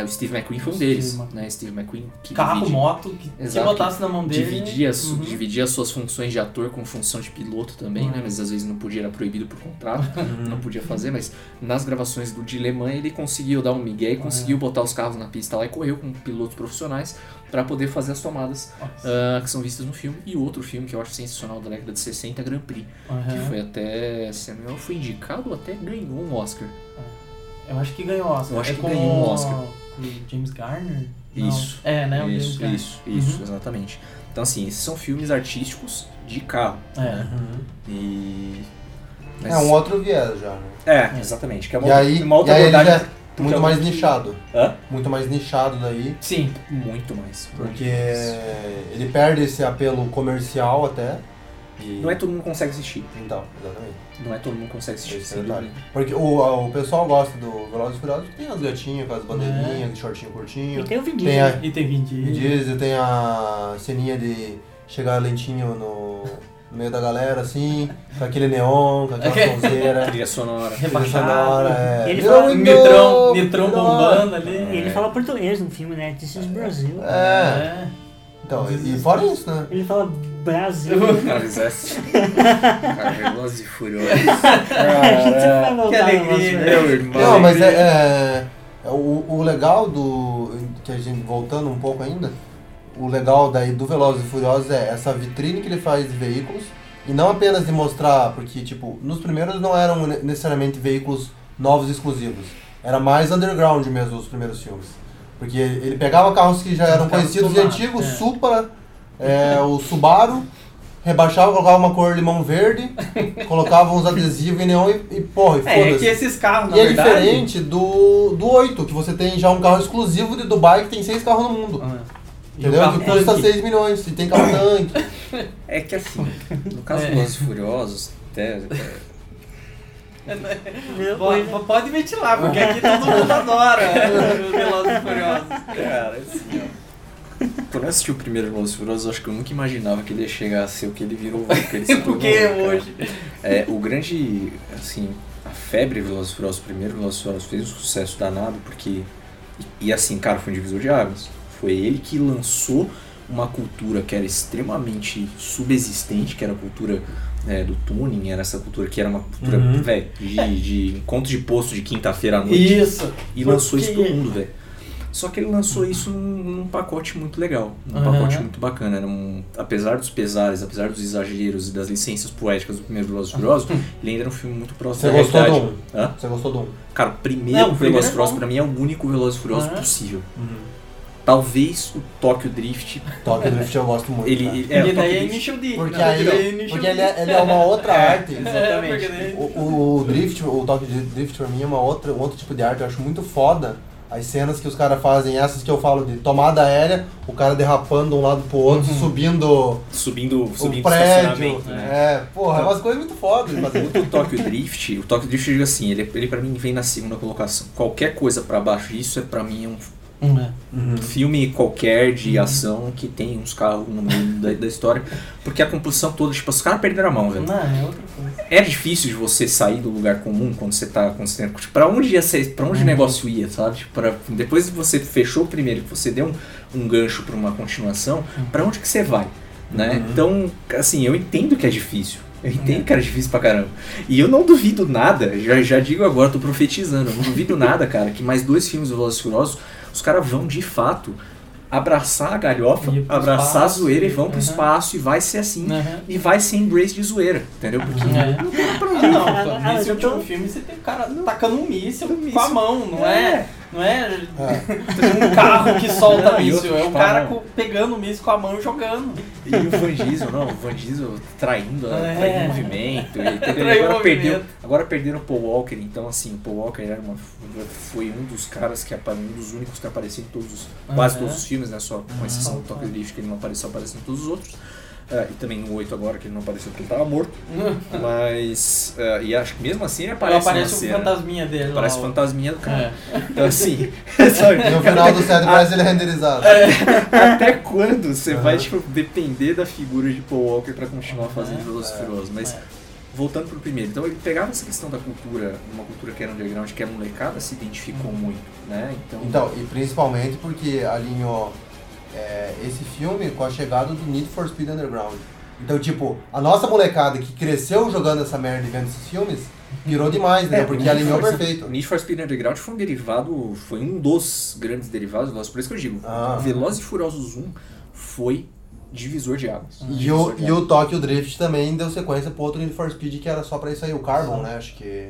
O Steve McQueen foi um deles. Né? Steve McQueen que
Carro,
divide,
moto, que se
Exato.
botasse na mão dele.
dividia, as-
Uhum.
dividia as suas funções de ator com função de piloto também, né?
Uhum.
Mas às vezes não podia, era proibido por contrato, não podia fazer, mas nas gravações do de Le Mans ele conseguiu dar um migué e conseguiu botar os carros na pista lá e correu com pilotos profissionais para poder fazer as tomadas ah, que são vistas no filme. E outro filme que eu acho sensacional da década de 60, Grand Prix, que
Uhum.
foi até, se não me engano, foi indicado ou até ganhou um Oscar.
Eu acho que ganhou Oscar.
Eu acho
é
que
com
ganhou um Oscar.
com o James Garner? Não.
Isso.
É, né? O James
Isso,
Garner.
isso, isso,
Uhum.
exatamente. Então, assim, esses são filmes artísticos de carro.
É.
E.
É um outro viés já, né?
É, exatamente. Que é uma,
E aí,
uma
e
outra
aí ele
abordagem.
já é
porque
muito
é
mais
muito-
nichado.
Hã?
Muito mais nichado daí.
Sim.
Muito mais.
Porque ele perde esse apelo comercial até. E...
Não é todo mundo que consegue assistir.
Então, exatamente.
Não é todo mundo que consegue assistir.
Esse é
sem
o detalhe.
dúvida.
Porque o, o pessoal gosta do Velozes e Furiosos, tem as gatinhas com as bandeirinhas, de shortinho curtinho.
E tem o Vin
Tem
Diesel.
a,
E tem 20
Vin Diesel, tem a ceninha de chegar lentinho no, no meio da galera, assim, com aquele neon, com aquela sonzeira.
Trilha sonora.
trilha
Rebaixado.
sonora, é.
Ele fala-
Nitrão, nitrão bombando ali.
E ele fala português no filme, né? This is Brasil.
É, então, e fora isso, né?
Ele fala Brasil.
Velozes e Furiosos.
Que
no
alegria.
nosso-
Meu irmão.
Não, mas é, é- é o, o legal do. Que a gente, voltando um pouco ainda, o legal daí do Velozes e Furiosos é essa vitrine que ele faz de veículos. E não apenas de mostrar, porque, tipo, nos primeiros não eram ne- necessariamente veículos novos e exclusivos. Era mais underground mesmo os primeiros filmes. Porque ele pegava carros que já eram conhecidos e antigos,
é.
Supra, é, o Subaru, rebaixava, colocava uma cor limão verde, colocava uns adesivos em neon e, e porra, e
É, é
foda-se.
que esses carros, na
E é
verdade...
diferente do, do 8, que você tem já um carro exclusivo de Dubai que tem seis carros no mundo.
Ah. E o
Entendeu?
carro
Que custa
tanque.
6 milhões. E tem carro tanque.
É que assim, no caso
É.
dos e Furiosos, até, é,
Pode, pode ventilar, porque aqui todo mundo adora os Velozes e Furiosos.
Cara, assim, ó. Quando eu assisti o primeiro Velozes Furiosos, acho que eu nunca imaginava que ele ia chegar a ser o que ele virou, que ele
Porque hoje...
É, o grande, assim, a febre Velozes Furiosos, o primeiro Velozes Furiosos fez um sucesso danado, porque, e, e assim, cara, foi um divisor de águas. Foi ele que lançou uma cultura que era extremamente subexistente, que era a cultura é, do tuning, era essa cultura que era uma cultura,
Uhum.
velho, de, de encontro de posto de quinta-feira à noite.
Isso.
E lançou isso
Porque-
pro mundo, velho. Só que ele lançou isso num, num pacote muito legal, num
Aham.
pacote muito bacana. Era um, apesar dos pesares, apesar dos exageros e das licenças poéticas do primeiro Velozes e Furiosos, ele ainda era um filme muito próximo
Você
da
gostou
realidade.
do
Hã?
Você gostou do 1?
Cara, o primeiro
Não, o primeiro
Velozes e
é
Furiosos pra mim é o único Velozes e Furiosos
Aham.
possível. Talvez o Tokyo Drift,
Tokyo Drift eu gosto muito.
ele, ele- é,
e
o
daí é
Drift,
Initial D.
Porque
Não,
aí porque
D.
ele é, ele é uma outra arte.
É, porque daí-
O, o, o Drift, o Tokyo Drift pra mim é uma outra, um outro tipo de arte, eu acho muito foda. As cenas que os caras fazem, essas que eu falo de tomada aérea, o cara derrapando de um lado pro outro,
Uhum.
subindo
subindo, subindo o
prédio.
né?
É, porra, é umas coisas muito fodas fazer.
O Tokyo Drift, o Tokyo Drift eu digo assim, ele, ele pra mim vem na segunda colocação. Qualquer coisa pra baixo disso é pra mim um
é.
Uhum.
filme qualquer de ação que tem uns carros no meio da, da história. Porque a composição toda, tipo, os caras perderam a mão, velho.
Não, é outra coisa.
É difícil de você sair do lugar comum quando você tá. Quando você tem, tipo, pra onde ia ser, pra onde o negócio ia, sabe? Tipo, pra, depois que você fechou o primeiro, que você deu um, um gancho pra uma continuação, pra onde que você vai? Né?
Uhum.
Então, assim, eu entendo que é difícil. Eu entendo que era difícil pra caramba. E eu não duvido nada, já, já digo agora, tô profetizando, eu não duvido nada, cara, que mais dois filmes do Velozes Furiosos, os caras vão de fato abraçar a galhofa, abraçar a
espaço.
zoeira e vão pro
Uhum.
espaço e vai ser assim.
Uhum.
E vai ser embrace de zoeira, entendeu? Porque
É.
não tem
Ah,
ir.
não,
Ah, ah, tô-
último filme você tem o cara tacando um míssil
Um
com a
míssil.
mão, não é? Não é
É.
um carro que solta
Não,
míssil, é o
que
cara
fala-
com- pegando o míssil com a mão e jogando.
E o Van Diesel, não, o Van Diesel traindo,
É.
traindo o movimento. Agora, perdeu,
movimento.
agora perderam o Paul Walker, então assim, o Paul Walker era uma, foi um dos caras que um dos únicos que apareceu em todos os, quase todos os filmes, né? Só com exceção do Tokyo Drift, que ele não apareceu, apareceu em todos os outros. Ah, e também no 8 agora, que ele não apareceu porque ele tava morto. Mas. ah, e acho que mesmo assim ele aparece.
aparece
na
o
cena.
fantasminha dele lá.
Parece
ó.
o fantasminha do cara.
É.
Então assim. sabe?
No final do set parece ele renderizado.
Até quando você vai
Aham.
tipo, depender da figura de Paul Walker pra continuar fazendo
É,
Velozes e Furiosos? Mas
É.
voltando pro primeiro, então ele pegava essa questão da cultura, uma cultura que era underground, que a molecada se identificou muito, né? Então,
Então, e principalmente porque alinhou é, esse filme com a chegada do Need for Speed Underground. Então, tipo, a nossa molecada que cresceu jogando essa merda e vendo esses filmes, pirou demais, né?
É,
Porque alinhou perfeito.
Need for Speed Underground foi um derivado, foi um dos grandes derivados do Velozes, por isso que eu digo,
Ah.
Velozes e Furiosos 1 foi divisor de águas.
E
Divisor
o, e o Tokyo Drift também deu sequência pro outro Need for Speed que era só pra isso aí, o Carbon, né? Acho que.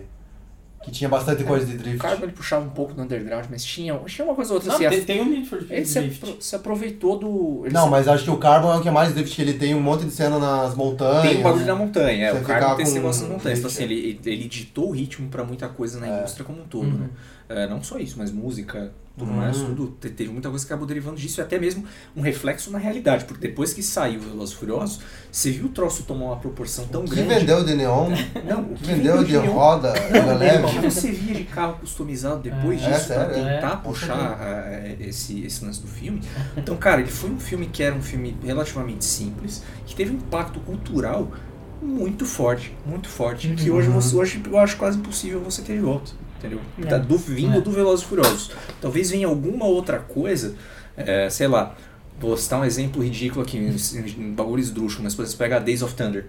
Que tinha bastante coisa de
O
drift.
Carbon ele puxava um pouco do underground, mas tinha, tinha uma coisa ou outra
Não,
assim.
tem,
a-
tem o Need for Speed
Ele se,
Drift.
apro- se aproveitou do. ele
Não,
se-
mas acho que o Carbon é o que é mais drift, que ele tem um monte de cena nas montanhas.
Tem o bagulho da montanha, é.
Você
O
ficar
tem esse negócio das montanhas. Então, assim, ele, ele ditou o ritmo pra muita coisa na
É.
indústria como um todo,
Uhum.
né? É, não só isso, mas música, tudo
Uhum.
mais, tudo. te- Teve muita coisa que acabou derivando disso e até mesmo um reflexo na realidade. Porque depois que saiu o Velozes e Furiosos, você viu o troço tomar uma proporção tão
O que
grande.
vendeu de neon,
Não,
o que vendeu de
neon-
roda, roda
O
leve.
que você via de carro customizado depois
É,
disso pra
sério,
é.
tentar
Com
puxar eh, esse, esse lance do filme. Então, cara, ele foi um filme que era um filme relativamente simples, que teve um impacto cultural muito forte, muito forte, que hoje,
Uhum.
você, hoje eu acho quase impossível você ter de volta, entendeu?
É.
Da- do, vindo
É.
do Velozes e Furiosos. Talvez venha alguma outra coisa, eh, sei lá, vou citar um exemplo ridículo aqui, bagulho esdrúxulo, mas por exemplo, pega Days of Thunder,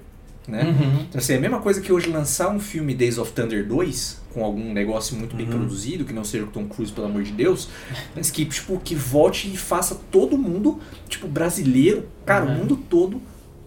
né?
Uhum.
Então, assim, é a mesma coisa que hoje lançar um filme Days of Thunder 2, com algum negócio muito bem
Uhum.
produzido, que não seja o Tom Cruise, pelo amor de Deus, mas que, tipo, que volte e faça todo mundo, tipo, brasileiro, cara, o
Uhum.
mundo todo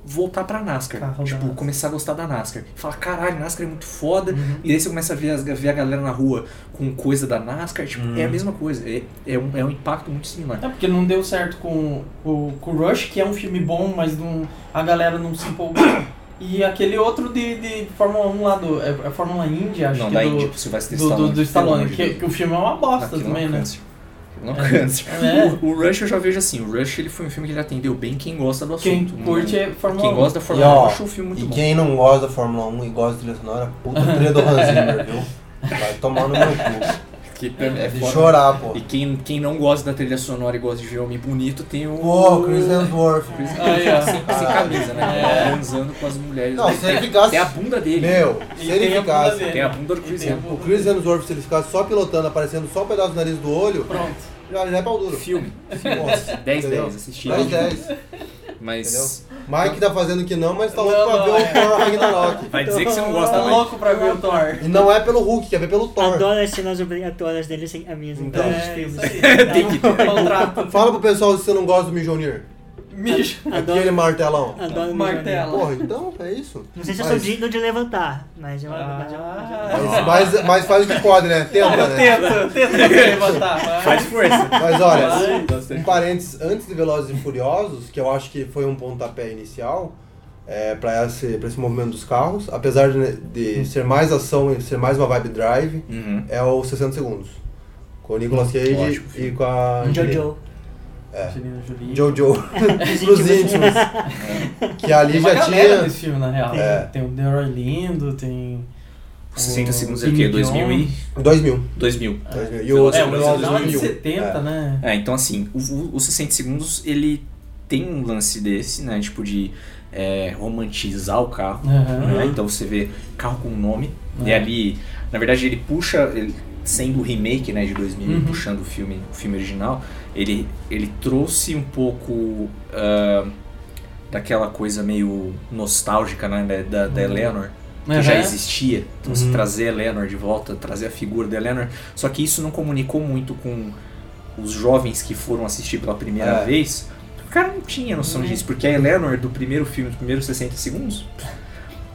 voltar pra NASCAR.
Carro da
tipo,
NASCAR.
começar a gostar da NASCAR. Falar, caralho, NASCAR é muito foda.
Uhum.
E aí você começa a ver, as- ver a galera na rua com coisa da NASCAR, tipo,
Uhum.
é a mesma coisa. É, é, um, é um impacto muito similar.
É porque não deu certo com, com, com o Rush, que é um filme bom, mas não, a galera não se empolgou. E aquele outro de, de Fórmula 1 lá do. É, é Fórmula Indy, acho
não,
que
da
do,
Indy, você vai se
do, do, do Stallone, que, que o filme é uma bosta
Aquilo
também,
não
né?
cansa. Não
É.
cansa.
É.
O, o Rush eu já vejo assim, o Rush ele foi um filme que ele atendeu bem quem gosta do assunto.
Quem
Não-
curte é Fórmula
Quem
1.
gosta da
E,
Fórmula 1
ó,
achou o filme muito
e
bom.
quem não gosta da Fórmula 1 e gosta de trilha sonora, puta trilha do Hans Zimmer, viu? Vai tomar no meu cu.
Que é
De
foda.
chorar, pô.
E quem, quem não gosta da trilha sonora e gosta de ver homem bonito tem o.
Pô, Chris Hemsworth.
Chris
Aí, ó.
sem, sem camisa, né?
É.
Transando com as mulheres.
Não, se ele ficasse...
Tem a bunda dele.
Meu, se ele
tem a
ficasse...
dele.
Tem a bunda do Chris
a
Hemsworth.
O Chris Hemsworth, se ele ficasse só pilotando, aparecendo só um pedaço do nariz do olho,
Pronto.
já, já é pau duro.
Filme.
Nossa,
10
entendeu?
10 assisti.
10 10.
Mas.
Mike tá fazendo que não, mas tá louco
Não,
pra
não,
ver
é.
o Thor Ragnarok.
Vai dizer que você não gosta
Tá
mais.
louco pra ver o Thor.
E não é pelo Hulk, quer ver pelo Thor.
Adoro as cenas obrigatórias dele sem camisa
Então.
É.
Tem que ter.
Contrato.
Fala pro pessoal se você não gosta do Mjolnir.
Mijo.
Adoro,
Aquele martelão.
adoro
Martelo.
Porra, então é isso.
Não sei se eu
Mas-
sou digno de levantar, mas eu... mas eu- mas eu-
Ah.
Mas, mas, mas faz o que pode, né? Tenta, né?
Tenta, tenta levantar. vai.
Faz força.
Mas olha, um parênteses, antes de Velozes e Furiosos, que eu acho que foi um pontapé inicial é, para esse, pra esse movimento dos carros, apesar de, de ser mais ação e ser mais uma vibe drive,
Uhum.
é o 60 Segundos. Com o Nicolas Cage
Ótimo
e com a Angelina-
Jojo.
Angelina Jolie.
Jojo.
Os
Pros
íntimos.
íntimos. Que ali
Tem
já tinha.
filme, na real.
É.
Tem o Leroy Lindo, tem...
60
o
segundos é o quê? 2000 e.
2000.
2000.
2000. E
É,
o outro
É, o
Velozes
final de
2000.
70,
É.
né?
É, então assim, o, o, o 60 segundos ele tem um lance desse, né? Tipo de é, romantizar o carro.
Aham.
né? Então você vê carro com nome. E
É.
ali, na verdade, ele puxa, ele- sendo o remake né, de 2000,
Uhum.
puxando o filme, o filme original, ele, ele trouxe um pouco ah, daquela coisa meio nostálgica né, da, da
Uhum.
Eleanor. Que
Aham.
já existia, então se
Uhum.
trazer a Eleanor de volta, trazer a figura da Eleanor, só que isso não comunicou muito com os jovens que foram assistir pela primeira
É.
vez. O cara não tinha noção
Uhum.
disso, porque a Eleanor do primeiro filme, dos primeiros 60 segundos,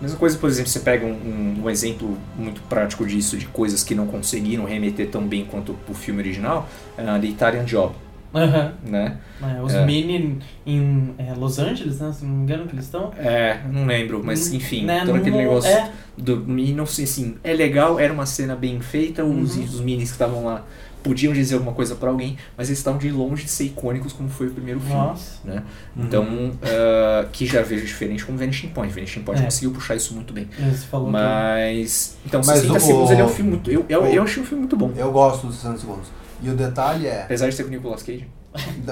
Mesma coisa, por exemplo, você pega um, um- um exemplo muito prático disso, de coisas que não conseguiram remeter tão bem quanto o filme original, é a The Italian Job,
Aham.
né?
É, os
É.
Mini em é, Los Angeles, né? Se não me engano que eles estão.
É, não lembro, mas enfim,
Né,
todo aquele negócio
É,
do Mini, não sei assim, é legal, era uma cena bem feita, os,
Uhum.
os Minis que estavam lá podiam dizer alguma coisa pra alguém, mas eles estavam de longe de ser icônicos como foi o primeiro filme.
nossa.
Né? Então, ah, que já vejo diferente com Vanishing Point. Vanishing Point
É.
conseguiu puxar isso muito bem.
Você falou
Mas. Então,
Mas
60
o-
segundos ele é um filme muito. Eu, eu, eu achei um filme muito bom.
Eu gosto dos 60 segundos. E o detalhe é.
Apesar de ser com o Nicolas Cage.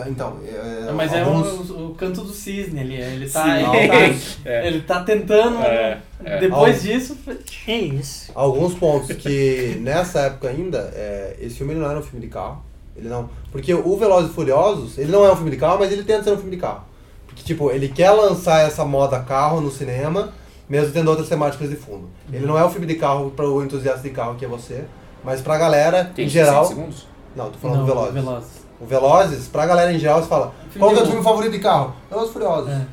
Então, é,
que... Mas
alguns,
é o, o canto do cisne, ele, ele, tá,
Sim.
ele, tá,
É.
ele tá tentando.
É, é.
Depois
Al-
disso.
É isso.
alguns pontos que nessa época ainda, é, esse filme não era um filme de carro. Ele não. Porque o Velozes e Furiosos, ele não é um filme de carro, mas ele tenta ser um filme de carro. Porque, tipo, ele quer lançar essa moda carro no cinema, mesmo tendo outras temáticas de fundo. Ele não é um filme de carro para o entusiasta de carro que é você, mas pra galera,
Tem
em geral.
60 segundos?
Não, tô falando
Não,
do Velozes.
Velozes.
O Velozes, pra galera em geral, você fala,
Filme
qual que é o filme favorito de carro? Velozes e Furiosos.
É.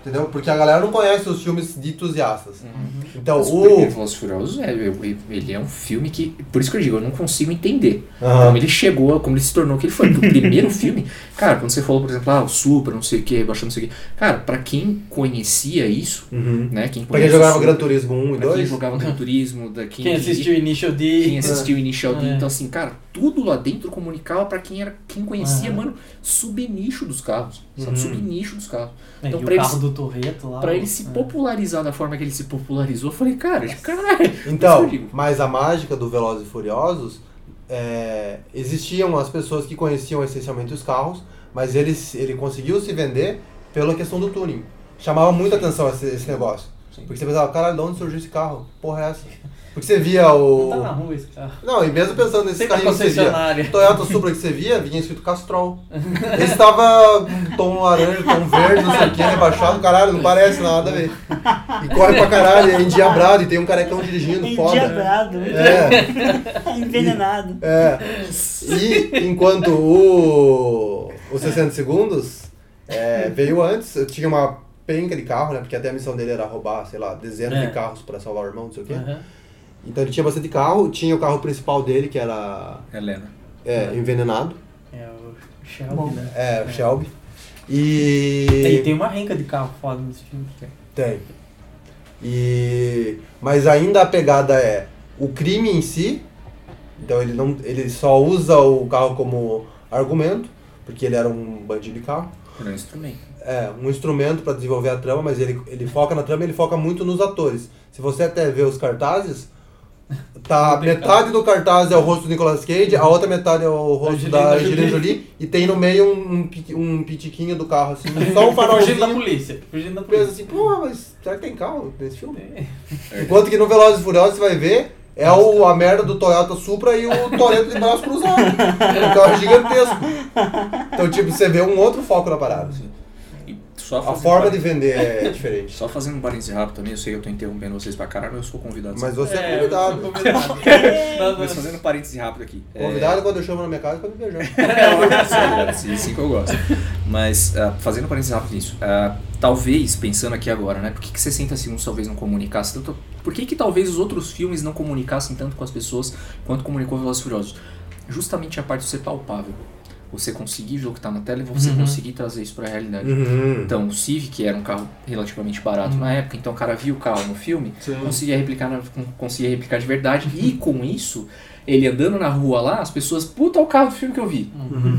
Entendeu? Porque a galera não conhece os filmes de entusiastas. Então,
Mas o Velozes e Furiosos, é, ele é um filme que... Por isso que eu digo, eu não consigo entender
Aham.
como ele chegou, como ele se tornou o que ele foi. Porque o primeiro filme, cara, quando você falou, por exemplo, ah, o Supra, não sei o que, baixando não sei o que. Cara, pra quem conhecia isso,
Uhum.
né? Quem
Pra quem jogava
o Supra,
Gran Turismo 1 e
pra quem
2.
jogava Gran Turismo, da quem,
Quem assistiu Initial D.
quem assistiu Initial D.
É.
Então, assim, cara, tudo lá dentro comunicava pra quem era quem conhecia,
Aham.
mano, subnicho dos carros. Sabe?
Uhum.
Subnicho dos carros.
É,
Então,
e
pra
o carro
se-
do Torreto lá.
Pra ele se
é.
popularizar da forma que ele se popularizou, eu falei, cara, caralho.
Então, mas a mágica do Velozes e Furiosos é, existiam as pessoas que conheciam essencialmente os carros, mas ele, ele conseguiu se vender pela questão do tuning. Chamava muita atenção esse, esse negócio.
Sim.
Porque você pensava, caralho, de onde surgiu esse carro? Porra é essa? Porque você via
Não tá na
o.
rua esse carro.
Não, e mesmo pensando nesse
Sempre
carrinho que você via. Toyota Supra que você via, vinha escrito Castrol. Esse tava com tom laranja, tom verde, não sei o que, rebaixado, caralho, não parece nada, velho. E corre pra caralho, é endiabrado e tem um carecão dirigindo, foda.
Endiabrado.
É,
Envenenado.
é. E enquanto o, o 60 segundos é, veio antes, eu tinha uma penca de carro, né? Porque até a missão dele era roubar, sei lá, dezenas
É.
de carros pra salvar o irmão, não sei o quê.
Aham.
Então ele tinha bastante carro, tinha o carro principal dele, que era
Helena.
é, envenenado.
É o Shelby,
Bom.
né?
É, o Shelby.
E
E.
tem uma renca de carro foda nesse filme.
Tem. E. Mas ainda a pegada é o crime em si. Então ele não. ele só usa o carro como argumento, porque ele era um bandido de carro.
Era um instrumento.
É, um instrumento para desenvolver a trama, mas ele, ele foca na trama e ele foca muito nos atores. Se você até ver os cartazes, tá metade do cartaz é o rosto do Nicolas Cage, a outra metade é o rosto
Angelina
da. Angelina Jolie, e tem no meio um, um, um pitiquinho do carro, assim, só um
Fugindo da
farolzinho.
polícia. Fugindo da
Pensa
polícia.
assim, pô, mas será que tem carro nesse filme?
É.
Enquanto que no Velozes e Furiosos você vai ver, é o, a merda do Toyota Supra e o Toreto de braço cruzado. Um carro gigantesco. Então, tipo, você vê um outro foco na parada.
E só
A forma de
parênteses-
vender é diferente.
Só fazendo um parênteses rápido também, eu sei que eu tô interrompendo vocês pra caralho, mas eu sou convidado.
Mas você é convidado.
sou convidado.
Mas
não.
fazendo um parêntese rápido aqui. é,
Convidado quando eu chamo na minha casa pra me beijar.
É, assim, assim que eu gosto. Mas, ah, fazendo parênteses rápido nisso, ah, talvez, pensando aqui agora, né? Por que, que 60 segundos talvez não comunicasse tanto? Por que, que talvez os outros filmes não comunicassem tanto com as pessoas quanto comunicou Velozes Furiosos? Justamente a parte de ser palpável. Você conseguir ver o que tá na tela e você
Uhum.
conseguir trazer isso pra realidade.
Uhum.
Então, o Civic era um carro relativamente barato na época, então o cara viu o carro no filme, conseguia replicar, na- con- conseguia replicar de verdade, e com isso, ele andando na rua lá, as pessoas, puta, é o carro do filme que eu vi.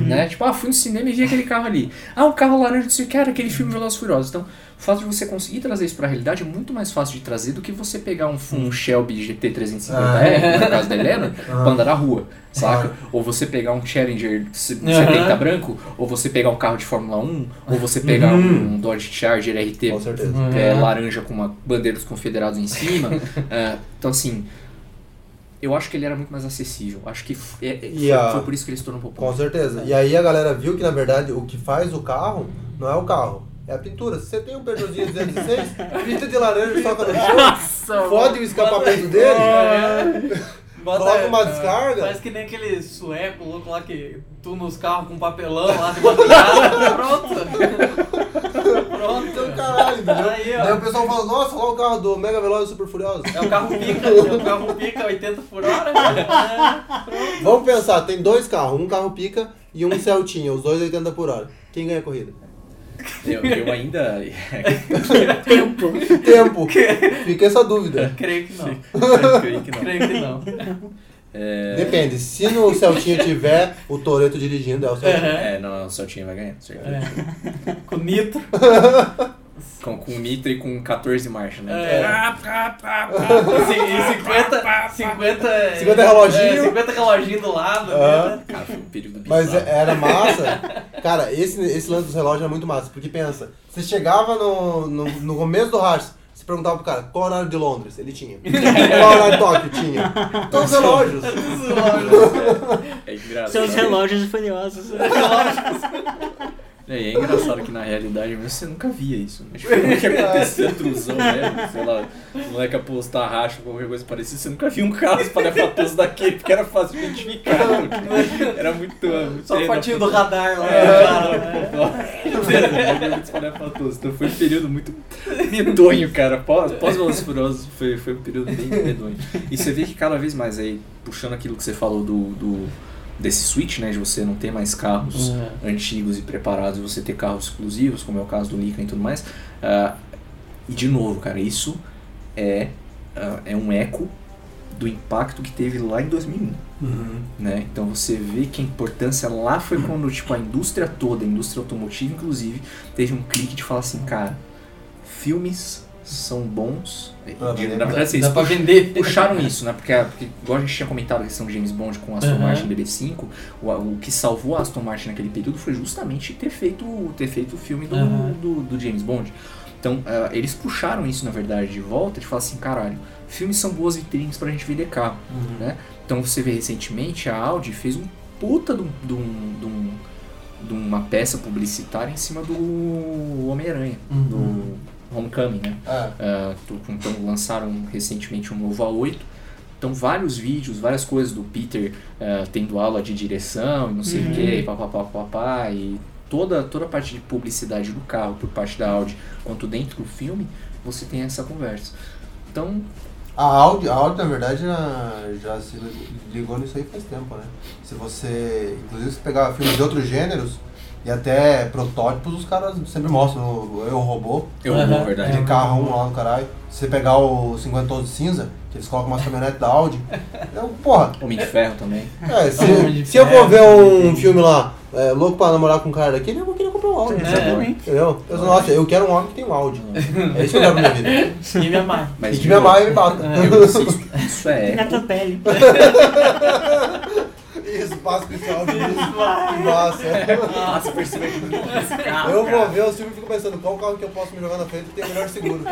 Né? Tipo, ah, fui no cinema e vi aquele carro ali. Ah, um carro laranja, não sei o que, era aquele filme Velozes e Furiosos. Então, o fato de você conseguir trazer isso pra realidade é muito mais fácil de trazer do que você pegar um, um Shelby GT350R,
Ah.
no caso da Helena,
Ah.
pra andar na rua, saca?
Ah.
Ou você pegar um Challenger se-
Aham.
70 branco, ou você pegar um carro de Fórmula 1, ou você pegar
Uhum.
um Dodge Charger RT
Com
é,
Uhum.
laranja com uma bandeira dos confederados em cima. É, então, assim, eu acho que ele era muito mais acessível. Acho que é- é- foi,
a-
foi por isso que ele se tornou
Com
popular.
certeza. E aí a galera viu que, na verdade, o que faz o carro não é o carro. É a pintura. Se você tem um Peugeotzinho 206, pinta de laranja, soca no chão,
Nossa,
fode o escapamento dele,
É. Bota-
coloca uma descarga.
Faz que nem aquele sueco louco lá que tuna os carros com papelão lá de batalhada. Pronto. Pronto.
Então, caralho, entendeu?
Aí, ó.
Daí o pessoal fala, nossa, olha o carro do Mega Veloz e Super Furioso.
É o carro pica, é o carro pica 80 por hora. É,
Vamos pensar, tem dois carros, um carro pica e um Celtinha, os dois 80 por hora. Quem ganha a corrida?
Eu, eu ainda.
Tempo.
Tempo. Fica essa dúvida.
creio que não.
creio que não.
Creio que não.
É,
Depende, se no Celtinha tiver o Toreto dirigindo, é o Celtinha.
é, não, o Celtinha vai ganhar, certeza.
É. Com nitro.
Com, com nitro e com 14 marchas, né?
É. E 50, 50,
50 reloginho.
É, 50 reloginho do lado.
Ah.
né?
Cara, foi um período
Mas
bizarro.
era massa. Cara, esse, esse lance dos relógios é muito massa. Porque pensa, você chegava no, no, no começo do rastro, você perguntava pro cara qual horário de Londres? Ele tinha. Qual horário de Tóquio? Tinha. Todos os relógios.
É engraçado.
Seus relógios furiosos.
É, é engraçado que na realidade mesmo você nunca via isso. Né? Tipo, o que acontecia, trusão, né? Sei lá, o moleque apostar racha, qualquer coisa parecida, você nunca via um carro espalhafatoso daquele, porque era fácil de identificar. Era muito. muito
Só a fotinho do radar lá.
É,
cara, né?
Espalhafatoso. Então foi um período muito medonho, cara. Pós, pós Velozes e Furiosos foi, foi um período bem medonho. E você vê que cada vez mais aí, puxando aquilo que você falou do, do desse switch, né, de você não ter mais carros
É.
antigos e preparados, você ter carros exclusivos, como é o caso do Lincoln e tudo mais. ah, e de novo, cara, isso é, ah, é um eco do impacto que teve lá em 2001
Uhum.
né? Então você vê que a importância lá foi quando tipo a indústria toda, a indústria automotiva inclusive, teve um clique de falar assim, cara, filmes são bons. De- na verdade, vocês
Dá pra vender.
puxaram isso, né? Porque, porque igual a gente tinha comentado a questão de James Bond com a Aston
Aham.
Martin DB5, o, o que salvou a Aston Martin naquele período foi justamente ter feito, ter feito o filme do,
Aham.
do, do James Bond. Então, ah, eles puxaram isso, na verdade, de volta, de falar assim, caralho, filmes são boas vitrines pra gente vender carro,
Uhum.
né? Então, você vê recentemente, a Audi fez um puta de, de, um- de um- de uma peça publicitária em cima do Homem-Aranha,
Uhum.
do Homecoming, né? Ah, tu- então lançaram recentemente um novo A8. Então vários vídeos, várias coisas do Peter ah, tendo aula de direção e não sei o
Uhum.
que, papapá, papapá, e toda, toda a parte de publicidade do carro por parte da Audi, quanto dentro do filme, você tem essa conversa. Então,
A Audi, a Audi, na verdade, já, já se ligou nisso aí faz tempo, né? Se você, inclusive, se pegar filmes de outros gêneros e até protótipos, os caras sempre mostram Eu Robô,
eu vou, verdade.
aquele carro lá no caralho. Se você pegar o 50 tons de cinza, que eles colocam umas caminhonetes da Audi, é um, porra,
Homem de Ferro também.
é, se, se eu for ver um filme lá, é, louco pra namorar com um cara daquele, eu vou querer comprar um Audi.
Exatamente.
Entendeu? Eu, nossa, eu quero um homem que tem um Audi. É isso que eu quero pra minha vida.
E me amar.
Mas
E que me amar e me bata.
eu isso, é
Na tua pele.
Com esse áudio. Nossa.
Nossa, percebeu que carro,
Eu vou ver o filme e fico pensando qual carro que eu posso me jogar na frente que tem o melhor seguro.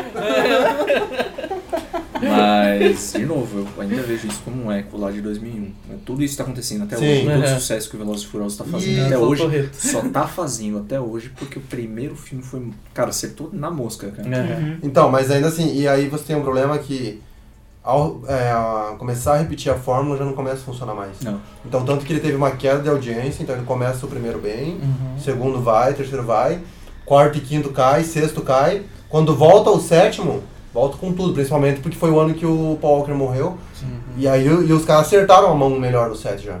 Mas, de novo, eu ainda vejo isso como um eco lá de 2001. né? Tudo isso está acontecendo até
Sim.
hoje. Todo o
Uhum.
sucesso que o Velozes e Furiosos está fazendo
E-
até hoje.
reto.
Só tá fazendo até hoje porque o primeiro filme foi. Cara, acertou na mosca, cara.
Uhum.
Então, mas ainda assim, e aí você tem um problema que ao é, começar a repetir a fórmula já não começa a funcionar mais.
Não.
Então, tanto que ele teve uma queda de audiência, então ele começa o primeiro bem,
Uhum.
segundo vai, terceiro vai, quarto e quinto cai, sexto cai. Quando volta o sétimo, volta com tudo, principalmente porque foi o ano que o Paul Walker morreu. E aí e os caras acertaram a mão melhor no set já.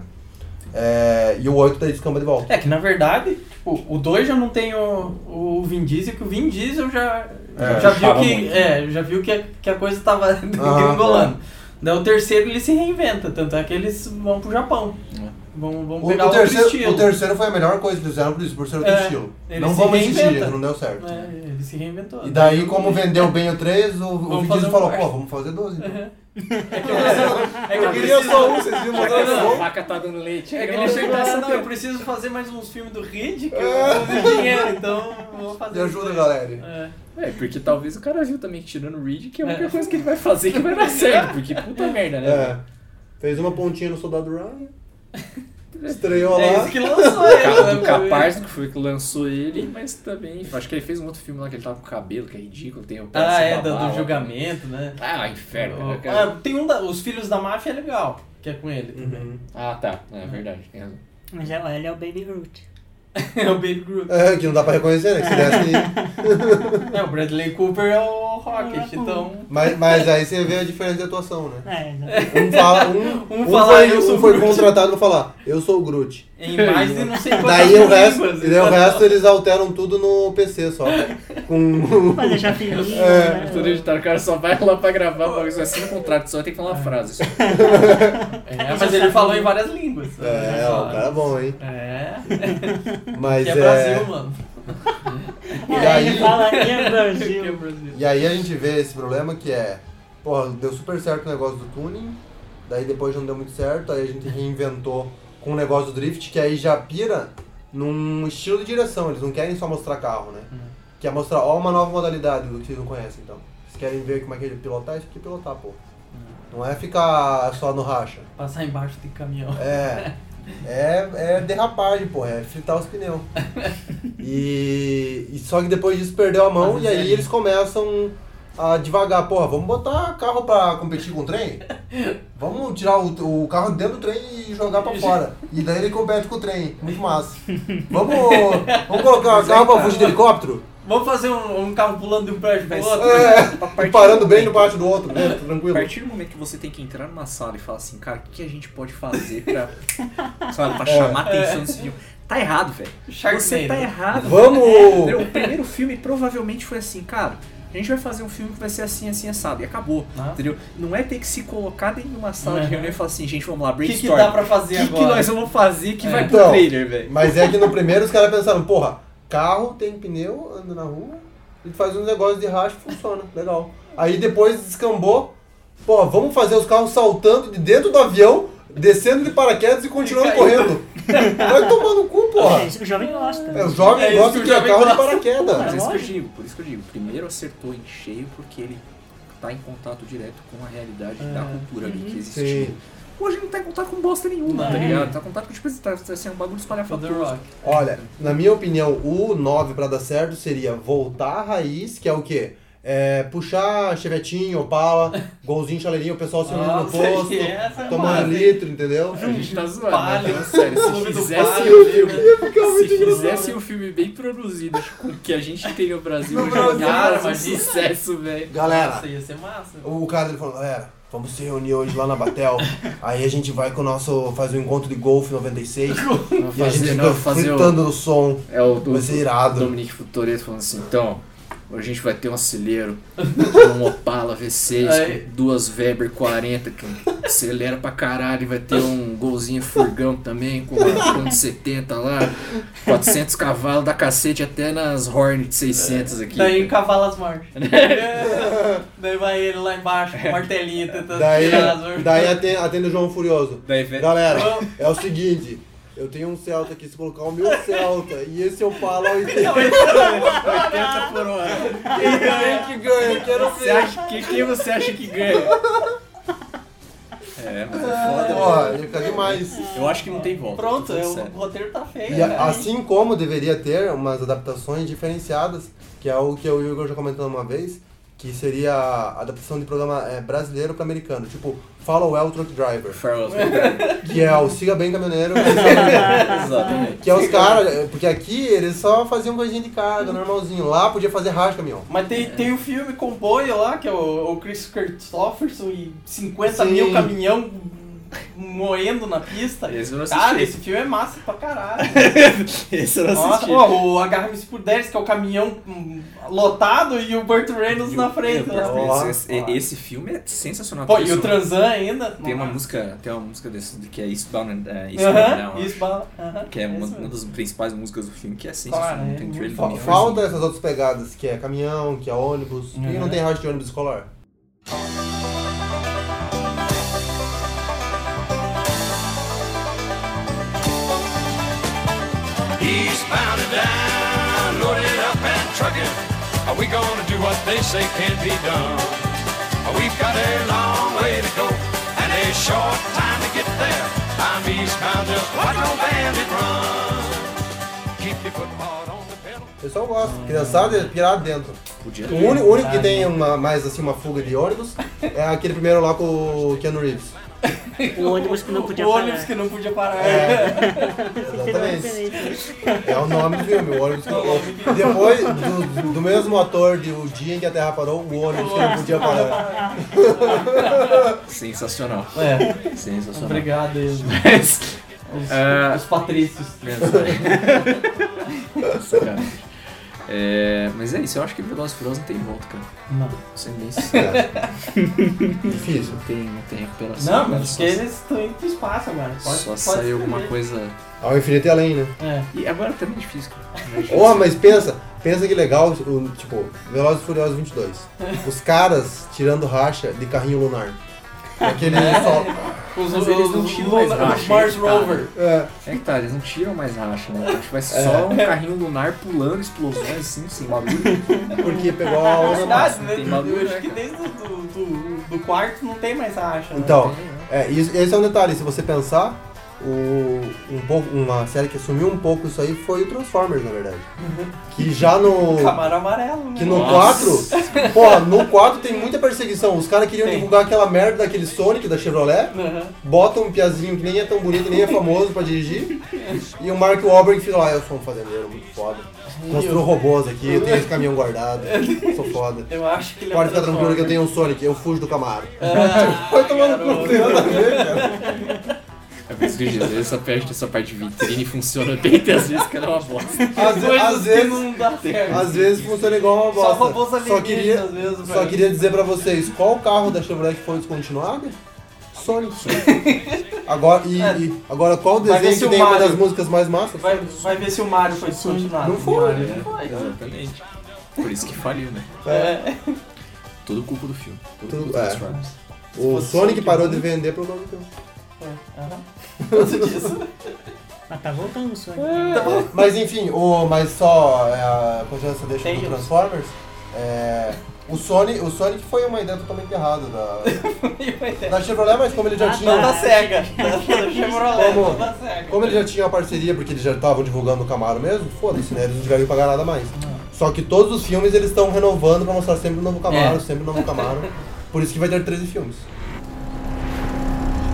É, e o 8 daí descamba de volta.
É que na verdade, tipo, o 2 já não tem o, o Vin Diesel, que o Vin Diesel já,
É,
já viu que.
muito.
É, já viu que que a coisa tava engolando. Daí o terceiro ele se reinventa, tanto é que eles vão pro Japão.
É.
Vão, vão
O,
pegar
o terceiro,
estilo.
o terceiro foi a melhor coisa que eles fizeram por isso, por ser outro
É,
estilo. Não vamos insistir, não deu certo.
É, ele se reinventou.
E daí, como vendeu bem o 3, o, o
Vamos
Diesel
um
falou, pô, vamos fazer 12 então.
Uhum. É que eu é que eu
queria só um, vocês viram
Não,
botando
não.
A vaca tá dando leite.
É que ele chegou assim, não, eu preciso fazer mais uns filmes do Reed, que eu
É.
preciso de dinheiro, então eu vou fazer.
Me ajuda, galera.
É.
É, porque talvez o cara viu também que tirando o Reed, que é a única
É.
coisa que ele vai fazer que vai dar certo. Porque puta merda, né?
É. Fez uma pontinha no Soldado Ryan. Estreou
É
lá.
isso que lançou
O
ele, né,
do
meu?
Caparzo, que foi que lançou ele, mas também. Acho que ele fez um outro filme lá que ele tava com o cabelo, que é ridículo, tem o cara
Ah, é, do,
babar
do julgamento, né?
Ah, inferno, né,
Ah, tem um da, Os Filhos da Máfia é legal, que é com ele também.
Uhum.
Ah, tá. É verdade, tem razão.
Mas é, ele é o Baby Groot.
É o Baby Groot.
É, que não dá pra reconhecer, né? Que se desse...
É, o Bradley Cooper é o Rocket, então...
mas, mas aí você vê a diferença de atuação, né?
É, exatamente.
Um fala, um,
Um
um
fala,
foi,
"Eu sou
um foi
Groot."
contratado pra falar, eu sou o Groot.
Em mais de não sei quantas
Daí o resto,
línguas,
e daí o resto eles alteram tudo no PC só. Com.
Pra deixar fininho.
É,
né?
Tudo editado, o cara só vai lá pra gravar, você assina o contrato, só tem que falar uma frase. só.
É, mas ele falou em várias línguas.
É, ó, o cara é bom, hein?
É,
Mas
que é
é.
Brasil, mano.
E
É,
aí-
ele fala que é
Que é
Brasil.
Brasil.
E aí a gente vê esse problema que é, porra, deu super certo o negócio do tuning, daí depois não deu muito certo, aí a gente reinventou com o negócio do drift, que aí já pira num estilo de direção, eles não querem só mostrar carro, né?
Uhum.
Quer mostrar, ó, uma nova modalidade do que vocês não conhecem, então. Vocês querem ver como é que ele pilotar, isso aqui é pilotar, pô. Não é ficar só no racha.
Passar embaixo de caminhão.
É. É, é derrapagem, pô, é fritar os pneus. E, e só que depois disso perdeu a mão
Mas
e aí
é.
eles começam a devagar, porra, vamos botar carro pra competir com o trem? Vamos tirar o, o carro dentro do trem e jogar pra fora. E daí ele compete com o trem, muito massa. Vamos, vamos colocar
Mas
carro pra fugir de helicóptero?
Vamos fazer um, um carro pulando de um prédio pro
Mas-
outro?
É,
A
e parando
do
bem no
momento-
pátio do outro, né?
A
tranquilo.
partir do momento que você tem que entrar numa sala e falar assim, cara, o que a gente pode fazer pra, sabe, pra
É.
chamar a atenção desse filme? Tá errado, velho.
Sharknado.
Você tá errado.
Vamos!
É, o primeiro filme provavelmente foi assim, cara. A gente vai fazer um filme que vai ser assim, assim, assado. E acabou.
Ah.
Entendeu? Não é ter que se colocar dentro de uma sala de
Uhum.
reunião e falar assim, gente, vamos lá,
O que,
brainstorm.
que dá pra fazer
O que, que
agora?
nós vamos fazer que
É.
vai pro
Então,
trailer, velho?
Mas é que no primeiro os caras pensaram, porra, carro tem pneu, anda na rua, e faz um negócio de racha e funciona, legal. Aí depois descambou, porra, vamos fazer os carros saltando de dentro do avião, descendo de paraquedas e continuando correndo. Vai tomar no cu, porra.
É, isso que o jovem gosta.
É, o jovem
É
gosta de carro de
gosta.
Mas
paraquedas.
é isso que eu digo, por isso que eu digo. Primeiro acertou em cheio porque ele tá em contato direto com a realidade da cultura ali que existiu.
Sim.
Hoje não tá em contato com bosta nenhuma,
Não.
tá ligado? Tá em contato com, tipo, tá, tá sendo um bagulho espalhafatoso.
Rock.
Olha, na minha opinião, o 9 pra dar certo seria voltar à raiz, que é o quê? É, puxar chevetinho, opala, golzinho, chaleirinho, o pessoal se reunindo no posto,
é
tomando
hein?
litro, entendeu?
A gente tá zoando,
Palio.
mas falando sério, se fizesse
Palio,
um filme,
né?
se fizesse um filme bem produzido, com o que a gente tem no Brasil,
No
o jogo
Brasil,
ia
cara,
fazer um
imagina.
sucesso, velho.
Galera,
Nossa, ia ser massa.
o cara ele falou, galera, vamos se reunir hoje lá na Batel, aí a gente vai com o nosso, faz um encontro de golfe 96,
Vamos
e a gente
fazer,
fica
não, fazer o,
fritando no som,
é o
vai ser irado.
Dominique Futoreto falando assim, então, hoje a gente vai ter um acelero, um Opala V6
Aí.
com duas Weber 40, que acelera pra caralho, e vai ter um golzinho furgão também, com uma ponto 70 lá, 400 cavalos, da cacete até nas Hornet 600 aqui.
Daí cavalo as marchas. Daí vai ele lá embaixo com o martelinho tentando
Daí,
tirar as
daí atende, atende o João Furioso.
Daí,
Galera, é o seguinte, eu tenho um Celta aqui, se colocar o meu Celta e esse eu falo 80,
80 por hora.
quem ganha que ganha, quero
Você
ver.
acha que, quem você acha que ganha? É, mas é foda,
Ó,
velho.
ia ficar demais.
Eu acho que não tem volta.
Pronto,
falando
é, o roteiro tá feio.
E a-
né?
assim como deveria ter umas adaptações diferenciadas, que é o que eu o Igor já comentamos uma vez, que seria a adaptação de programa é, brasileiro para americano, tipo Follow Well Truck Driver,
Farewell.
que é o Siga Bem Caminhoneiro, que é
Exatamente.
que é os caras, porque aqui eles só faziam coisinha de carga, normalzinho, lá podia fazer racha caminhão.
Mas tem, tem o filme Comboio lá, que é o, o Chris Christopherson e 50
Sim.
mil caminhão moendo na pista.
Esse eu não assisti.
Cara, esse filme é massa pra caralho.
Esse eu não
Nossa,
assisti.
ó, o Agarra-me se puderes, que é o caminhão hum, lotado e o Burt Reynolds na frente.
É.
Ó,
esse, esse filme é sensacional.
Pô, e o Transan ainda.
Tem uma
Nossa.
música, tem uma música desse, que é Eastbound and uh, Eastbound que é uma,
isso
uma
mesmo.
das principais músicas do filme, que é sensacional.
Claro, é
tem trailer
Falta essas outras pegadas, que é caminhão, que é ônibus, por que não tem racha de ônibus escolar?
Eastbound and down, loaded up and trucking. Are we gonna do what they say can't be done? We've got a long way to go and a short time to get there. I'm eastbound, just watch no bandit run. Keep your foot hard on the pedal.
O pessoal gosta, criançada é pirado dentro.
Podia
O único, que tem uma, mais assim uma fuga de ônibus é aquele primeiro lá com o Keanu Reeves.
O ônibus que não podia
o
parar.
ônibus que não podia parar.
Exatamente. É o nome do filme, o ônibus que não Depois do, do mesmo ator de O Dia em que a Terra Parou, o ônibus que não podia parar.
Sensacional.
É,
Sensacional.
obrigado aí,
Mas,
os,
Ah.
os patrícios.
Sacanagem. É, mas é isso, eu acho que Velozes e Furiosos não tem volta, cara.
Não,
Sendo bem sincero.
Difícil.
Não tem, não tem recuperação.
não mas
só,
porque eles estão indo pro espaço agora. Pode,
só
pode
sair alguma coisa.
Ao infinito e além, né?
É.
E agora também é difícil, cara. É.
Oh, mas pensa, pensa que legal, o, tipo, Velozes e Furiosos 22. Os caras tirando racha de carrinho lunar. Aquele só...
Os,
Mas
os,
eles não
os,
mais racha,
Mars. Rover.
É,
É que tá, eles não tiram mais racha, né? Acho que vai ser só um carrinho lunar pulando explosões assim, sem bagulho.
porque pegou a onda massa.
né?
tem
Eu acho
né,
que desde do, do, do, do quarto não tem mais racha. né?
Então, é, isso- esse é um detalhe, se você pensar, o, um pouco, uma série que assumiu um pouco isso aí foi o Transformers, na verdade. Que já no.
Camaro amarelo, né?
Que no
Nossa.
4, porra, no 4 tem muita perseguição. Os caras queriam
Tem.
divulgar aquela merda daquele Sonic da Chevrolet,
Aham.
botam um piazinho que nem é tão bonito, nem é famoso pra dirigir, e o Mark Wahlberg fica lá, eu sou um fazendeiro muito foda. Construo robôs aqui, eu tenho esse caminhão guardado, sou foda.
Eu acho que ele é
Pode ficar tranquilo que eu tenho um Sonic, eu fujo do Camaro.
Ah,
Vai no cu,
garoto.
não tem nada a ver, cara.
É por isso que eu disse, essa parte, essa parte de vitrine funciona bem, tem às vezes que ela é uma bosta.
Às, ve- às vezes,
não dá certo.
às vezes funciona igual uma
Só
bosta.
robôs
Só queria,
mesmo,
só queria dizer pra vocês, qual carro da Chevrolet foi descontinuado? Sonic. Agora, e,
É.
e- agora qual desenho
se
que tem uma
Mario-
das músicas mais massas?
Vai, vai ver se o Mario foi descontinuado.
Não foi.
Mario não foi.
Exatamente. Por isso que faliu, né?
É.
Tudo culpa do filme. Tudo,
Tudo-
culpa
é.
dos Transformers.
O Sonic
Sonic
parou
bom.
de vender por causa do filme.
Aham. Tudo disso.
Mas tá voltando o Sonic.
Mas enfim, o, mas só é, a continuação deixa do Transformers. é, o, Sonic, o Sonic foi uma ideia totalmente errada da, da Chevrolet, mas como ele já
Ah,
tinha.
Não da SEGA. Da da Chevrolet,
Como?
não da SEGA.
Como ele já tinha uma parceria, porque eles já estavam divulgando o Camaro mesmo, foda-se, né? Eles não tiveram que pagar nada mais. Só que todos os filmes eles estão renovando pra mostrar sempre o novo Camaro,
É.
sempre o novo Camaro. Por isso que vai ter 13 filmes.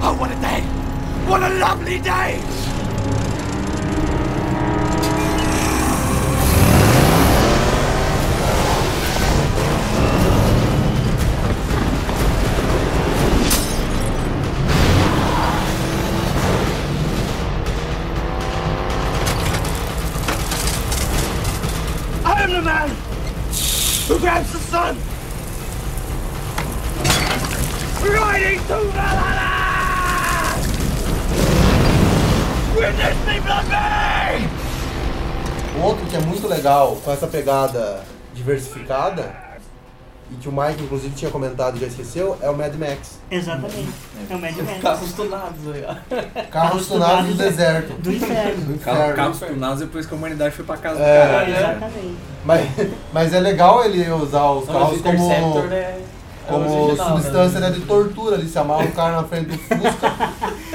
Oh, what a day! What a lovely day!
Legal, com essa pegada diversificada, e que o Mike inclusive tinha comentado e já esqueceu, é o Mad Max.
Exatamente. É o Mad Max.
Carros tunados aí, ó.
Carros tunados do deserto.
Do inferno.
Do inferno.
carros tunados depois que a humanidade foi pra casa do
É.
caralho. né?
Exatamente.
Mas, mas é legal ele usar os
Não,
carros
o Interceptor
como,
é, é
como
original,
substância
né?
né, de tortura. Ele se amarra o cara na frente do Fusca,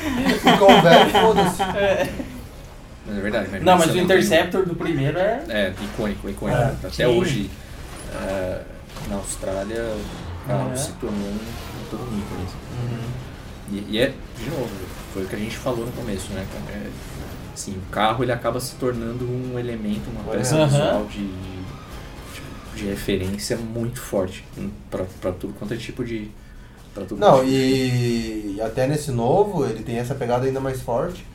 fica um velho, foda-se.
Mas é verdade.
Não, mas o
também
Interceptor do primeiro é.
É, icônico, icônico.
É,
Até
sim.
hoje, é, na Austrália, o carro
É.
se tornou um, um todo um ícone. assim. E, e é, de novo, foi o que a gente falou no começo, né? É, assim, o carro ele acaba se tornando um elemento, uma peça
Aham.
visual de, de, de referência muito forte pra tudo quanto é tipo de.
Não,
é
e, e até nesse novo ele tem essa pegada ainda mais forte.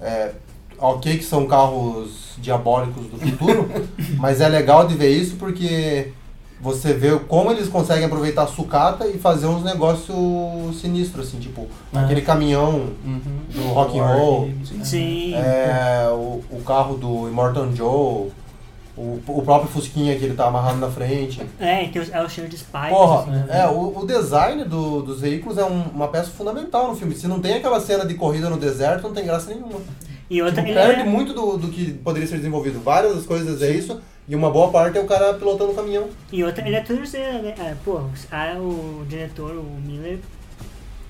É, ok que são carros diabólicos do futuro, mas é legal de ver isso porque você vê como eles conseguem aproveitar a sucata e fazer uns negócios sinistros, assim, tipo,
Ah.
aquele caminhão
Uhum.
do rock and roll,
Sim.
é, o, o carro do Immortal Joe, o, o próprio Fusquinha que ele tá amarrado na frente.
É, que é o cheiro de spikes.
Porra,
assim.
é, o, o design do- dos veículos é um- uma peça fundamental no filme. Se não tem aquela cena de corrida no deserto, não tem graça nenhuma.
E outra,
Tipo,
ele
perde
é-
muito do, do que poderia ser desenvolvido. Várias das coisas é isso, e uma boa parte é o cara pilotando o caminhão.
E outra, ele é torceira, né? É, pô, ah, o diretor, o Miller,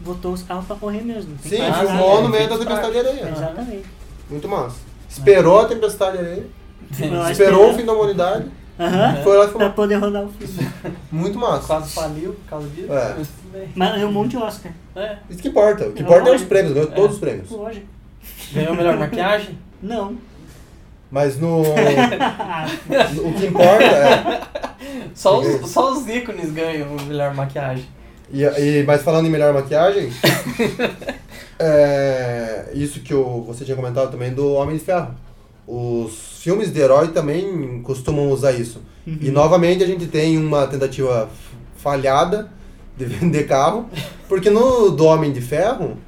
botou os carros pra correr mesmo. Tem
Sim,
Ah,
filmou
é,
no meio da tempestade de areia.
Exatamente.
Muito massa. Esperou a tempestade de areia, esperou o fim da humanidade,
Aham.
foi lá e
Pra
filmou.
poder rodar o filme.
Muito massa.
Quase faliu por causa disso.
É.
mas bem.
Mas é um monte de Oscar.
É.
Isso que importa. O que importa é os prêmios, ganhou todos os prêmios.
Lógico.
Ganhou a melhor maquiagem?
Não.
Mas no. o que importa é.
Só os, só os ícones ganham a melhor maquiagem.
E, e, mas falando em melhor maquiagem, é, isso que o, você tinha comentado também do Homem de Ferro. Os filmes de herói também costumam usar isso. E novamente a gente tem uma tentativa falhada de vender carro, porque no do Homem de Ferro,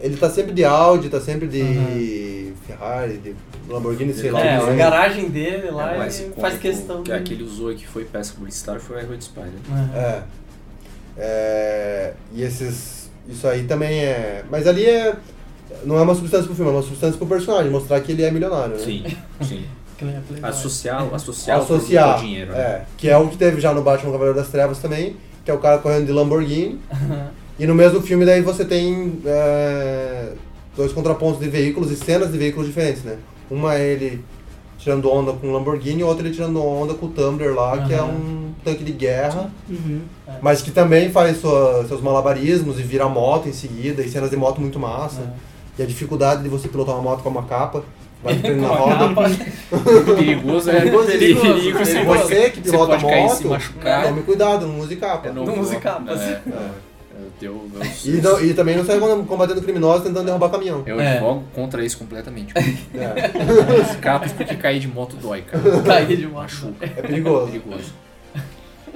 ele tá sempre de Audi, tá sempre de Ferrari, de Lamborghini, sei lá.
É,
o que
a garagem dele lá
É,
faz questão
que
de...
aquele usou e que foi peça publicitária foi o Aero Spider.
É.
É. É, E esses. Isso aí também é. Mas ali é. Não é uma substância pro filme, é uma substância pro personagem, mostrar que ele é milionário, né?
Sim, sim.
Aquele é.
Associar, associar, o
Associar.
dinheiro. né?
É, que é o que teve já no Batman Cavaleiro das Trevas também, que é o cara correndo de Lamborghini. E no mesmo filme daí você tem é, dois contrapontos de veículos e cenas de veículos diferentes, né? Uma é ele tirando onda com um Lamborghini e outra ele tirando onda com o Tumbler lá, que é um tanque de guerra,
Uhum.
mas que também faz sua- seus malabarismos e vira moto em seguida, e cenas de moto muito massa.
É.
E a dificuldade de você pilotar uma moto com uma capa, vai na
a
roda.
capa.
perigoso é
Perigoso,
perigo,
perigoso.
você,
Você
que pilota
e
moto,
se machucar.
Tome cuidado, não use capa.
É
Não use capa, assim.
É, é, eu, eu, eu,
E, não- e também não sai combatendo criminosos tentando derrubar caminhão.
eu
É.
advogo contra isso completamente.
É,
Os capos porque cair de moto dói, cara.
Cair de uma
Machuca.
é
É
perigoso.
perigoso.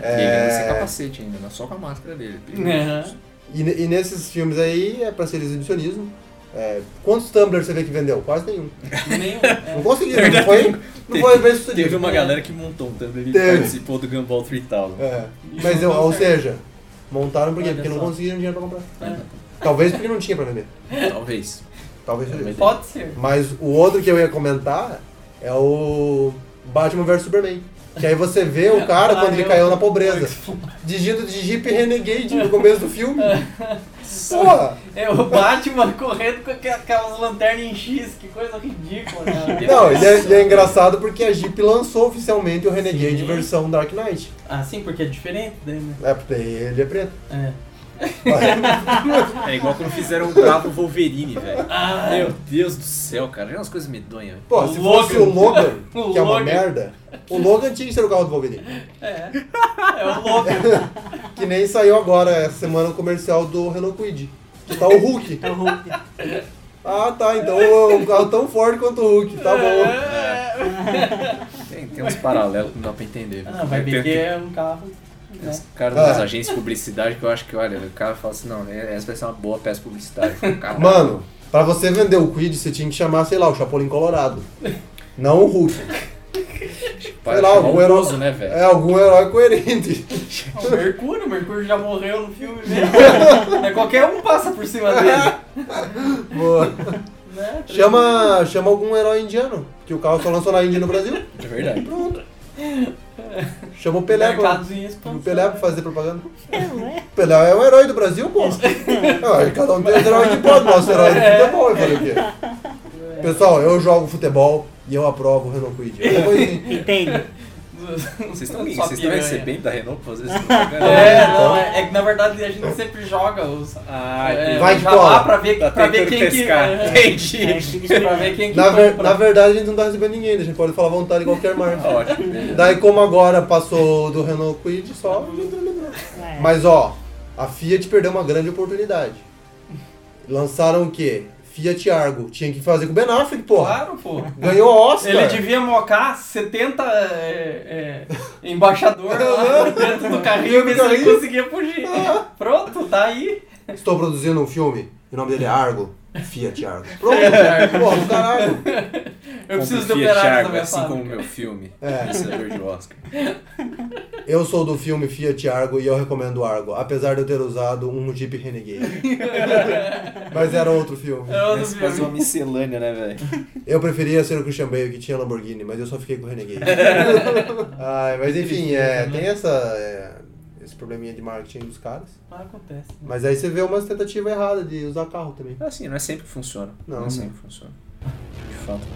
É.
E ele anda sem capacete ainda, não é só com a máscara dele. é perigoso.
É.
E, e nesses filmes aí é pra ser exibicionismo. É, quantos tumblers você vê que vendeu? Quase nenhum.
Nenhum.
Não
É.
conseguiram, não foi,
teve-
não foi bem sucedido.
Teve uma galera que montou um Tumblr e participou do Gumball 3000.
É. Mas, eu- ou seja, montaram por quê?
Olha
Porque não
só.
conseguiram dinheiro pra comprar.
É.
Talvez porque não tinha pra vender.
Talvez.
Talvez seja
Talvez.
isso.
Pode ser.
Mas o outro que eu ia comentar é o Batman vs Superman. Que aí você vê o cara
Ah,
quando ele caiu na pobreza. Dirigindo de Jeep Renegade no começo do filme. Porra!
É o Batman correndo com aqu- aquelas lanternas em X, que coisa ridícula, cara.
Não, e é, e é engraçado porque a Jeep lançou oficialmente o Renegade
Sim.
versão Dark Knight.
Ah, sim, porque é diferente daí, né?
É, porque ele é preto.
É.
É igual quando fizeram o Bravo Wolverine, velho.
Ah,
Meu Deus do céu, cara. É umas coisas medonhas.
Pô,
O
se fosse o
Logan.
Logan,
O
que é uma
Logan.
merda, o Logan tinha que ser o carro do Wolverine.
é. É o louco.
Que nem saiu agora essa semana o comercial do Renault Kwid. Que tá o Hulk.
É o Hulk.
Ah, tá, então é um carro tão forte quanto o Hulk, tá bom.
É.
Tem, tem uns paralelos que não dá pra entender.
Ah, vai ver que é um carro. Né?
uns caras das agências de publicidade que eu acho que, olha, o cara fala assim, não, essa vai ser uma boa peça publicitária. Caralho.
Mano, pra você vender o Kwid, você tinha que chamar, sei lá, o Chapolin Colorado. Não o Hulk. Sei lá, algum herói-
né, velho?
É algum herói coerente.
O Mercúrio, o Mercúrio já morreu no filme mesmo. Né? Qualquer um passa por cima dele.
Boa.
Né?
Chama, chama algum herói indiano, que o carro só lançou na Índia no Brasil.
É verdade.
Pronto. Chama o Pelé pra,
Mercados em expansão.
o Pelé pra fazer propaganda.
Não é?
O Pelé é um herói do Brasil, pô. Ah, cada um tem os heróis que pode, nosso herói do futebol, eu falei o quê? Pessoal, eu jogo futebol e eu aprovo o. É coisa assim.
Entende?
Vocês estão recebendo da Renault pra fazer essa propaganda?
É, não, é, é que na verdade a gente sempre joga os.
Ah,
é.
Vai cola.
lá pra ver,
Tá
pra ver quem
pescar.
que. é,
Entendi.
É,
pra ver quem que
Na, ver- na verdade, a gente não tá recebendo ninguém, a gente pode falar à vontade em qualquer marca.
Ótimo.
Daí, como agora passou do Renault Kwid, só.
É.
Mas ó, a Fiat perdeu uma grande oportunidade. Lançaram o quê? Fiat Argo. Tinha que fazer com o Ben Affleck, porra.
Claro, pô.
Ganhou Oscar.
Ele devia mocar 70 é, é, embaixador lá dentro do carrinho
do
ver se ele conseguia fugir. Pronto, tá aí.
Estou produzindo um filme. E o nome dele é Argo. Fiat Argo. Pronto. porra, do caralho.
Eu preciso de
Compre Fiat Argo,
minha
assim como o
fábrica.
meu filme.
É.
Vencedor de Oscar.
Eu sou do filme Fiat Argo e eu recomendo o Argo. Apesar de eu ter usado um Jeep Renegade. Mas era outro filme.
É outro
Esse faz uma
filme.
miscelânea, né, velho?
Eu preferia ser o Christian Bale que tinha Lamborghini, mas eu só fiquei com o Renegade. Ai, mas enfim, é, tem essa, é, esse probleminha de marketing dos caras.
Ah, acontece. né?
Mas aí você vê umas tentativas erradas de usar carro também.
Assim, não é sempre que funciona. Não,
Não.
é sempre que funciona. De fato.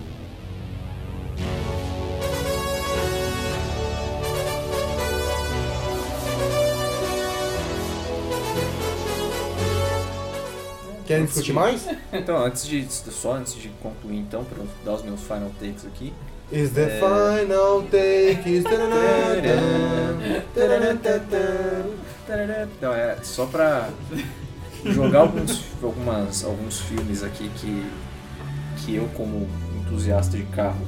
Querem discutir mais?
Então, antes de, só antes de concluir, então, para dar os meus final takes aqui.
Is the
É.
final take is
Não, é só pra jogar alguns, algumas, alguns filmes aqui que, que eu, como entusiasta de carro,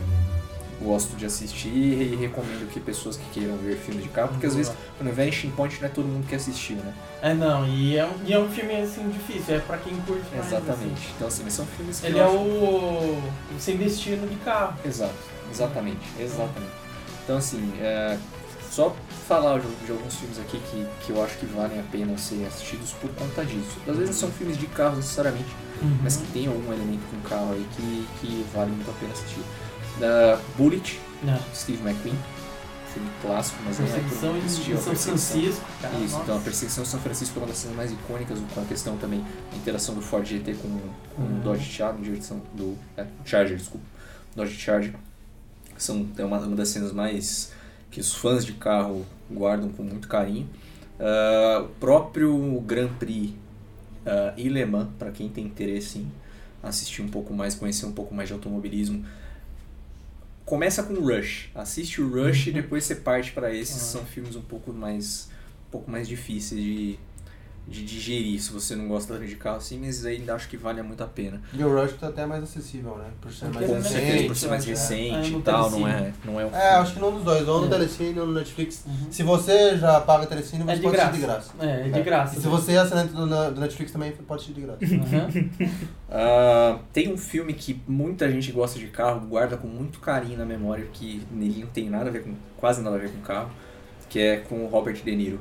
gosto de assistir e recomendo que pessoas que queiram ver filmes de carro, porque às vezes quando vem Vanishing Point não é todo mundo que assistiu, né?
É, não, e é, um, e é um filme assim difícil, é pra quem curte mais.
Exatamente.
assim.
Então, assim, são filmes que
Ele
eu
é
acho-
o, o sem destino de carro.
Exato, exatamente, exatamente. Então assim, é, só falar de, de alguns filmes aqui que, que eu acho que valem a pena serem assistidos por conta disso. Às vezes não são filmes de carro necessariamente, mas que tem algum elemento com carro aí que, que vale muito a pena assistir. Da Bullet,
Não.
Steve McQueen. filme clássico, mas não é assistiu a
São. Francisco, cara.
Isso,
nossa.
então a perseguição em São Francisco é uma das cenas mais icônicas, com a questão também da interação do Ford GT com, com
Uhum.
o Dodge Charger, do é, Charger, desculpa, Dodge Charger. São, é uma, uma das cenas mais que os fãs de carro guardam com muito carinho. Ah, o próprio Grand Prix ah, e Le Mans, para quem tem interesse em assistir um pouco mais, conhecer um pouco mais de automobilismo, começa com Rush. Assiste o Rush e depois você parte para esses.
Ah.
São filmes um pouco mais, um pouco mais difíceis de, de digerir se você não gosta de carro assim, mas ainda acho que vale muito a pena.
E o Rush tá até mais acessível, né? Por ser mais
Com
Com certeza,
recente.
por ser mais
né?
recente
É,
e tal, não
Telecine.
é, não é um
É, acho que não dos dois, ou no
É.
Telecine ou no Netflix.
Uhum.
Se você já paga Telecine, você
É de
pode
graça.
assistir de graça.
É, é de graça.
E se você é assinante do, do Netflix também, pode assistir de graça.
Uhum.
Ah, tem um filme que muita gente gosta de carro, guarda com muito carinho na memória, que nele não tem nada a ver com, quase nada a ver com carro, que é com o Robert De Niro,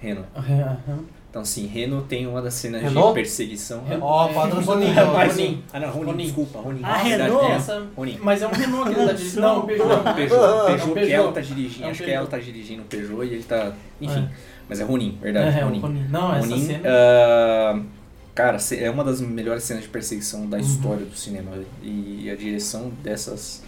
Reno.
Uhum.
Então assim, Reno tem uma das cenas
Renault?
de perseguição.
Renault.
Ó,
É,
patrocínio.
Ronin,
ó.
Ronin.
Ah não, Ronin,
Ronin.
desculpa, Ronin.
Ah, Renault?
é
Essa,
Ronin.
mas é um Renault que ele tá dirigindo. Não, um Peugeot.
Não, Peugeot, Peugeot,
um
que ela tá dirigindo,
É um
acho que
Peugeot.
ela tá dirigindo o Peugeot e ele tá. Enfim,
É.
mas é Ronin, verdade,
É, é
Ronin.
Ronin. Não, essa
Ronin,
cena.
ah, cara, é uma das melhores cenas de perseguição
Uhum.
da história do cinema. E a direção dessas,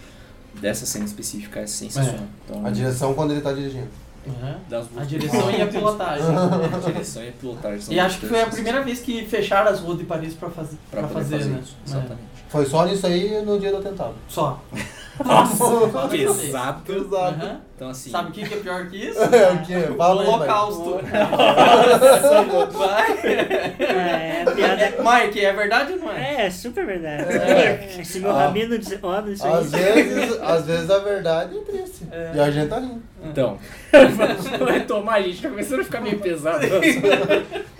dessa cena específica é sensacional. Então,
A direção quando ele tá dirigindo.
Uhum.
das duas
A direção e a pilotagem.
A direção e a pilotagem. são
E acho que foi a primeira vez que fecharam as ruas de Paris pra, faz...
pra,
pra
poder
fazer,
fazer
né?
isso. Exatamente.
Foi só nisso aí no dia do atentado.
É. Só.
Nossa, pesado.
Pesado.
Uhum.
Então assim,
Sabe o que que é pior que isso?
É o quê? Fala aí,
o
vai.
holocausto. Vai.
É, piada
Mike, é verdade ou não é?
é, é super verdade.
É.
Se meu
Ah.
rabino diz, olha isso
Às
aí.
vezes, às vezes a verdade é triste.
É.
E a gente tá rindo.
então. Vou retomar, a gente tá começando a ficar meio pesado.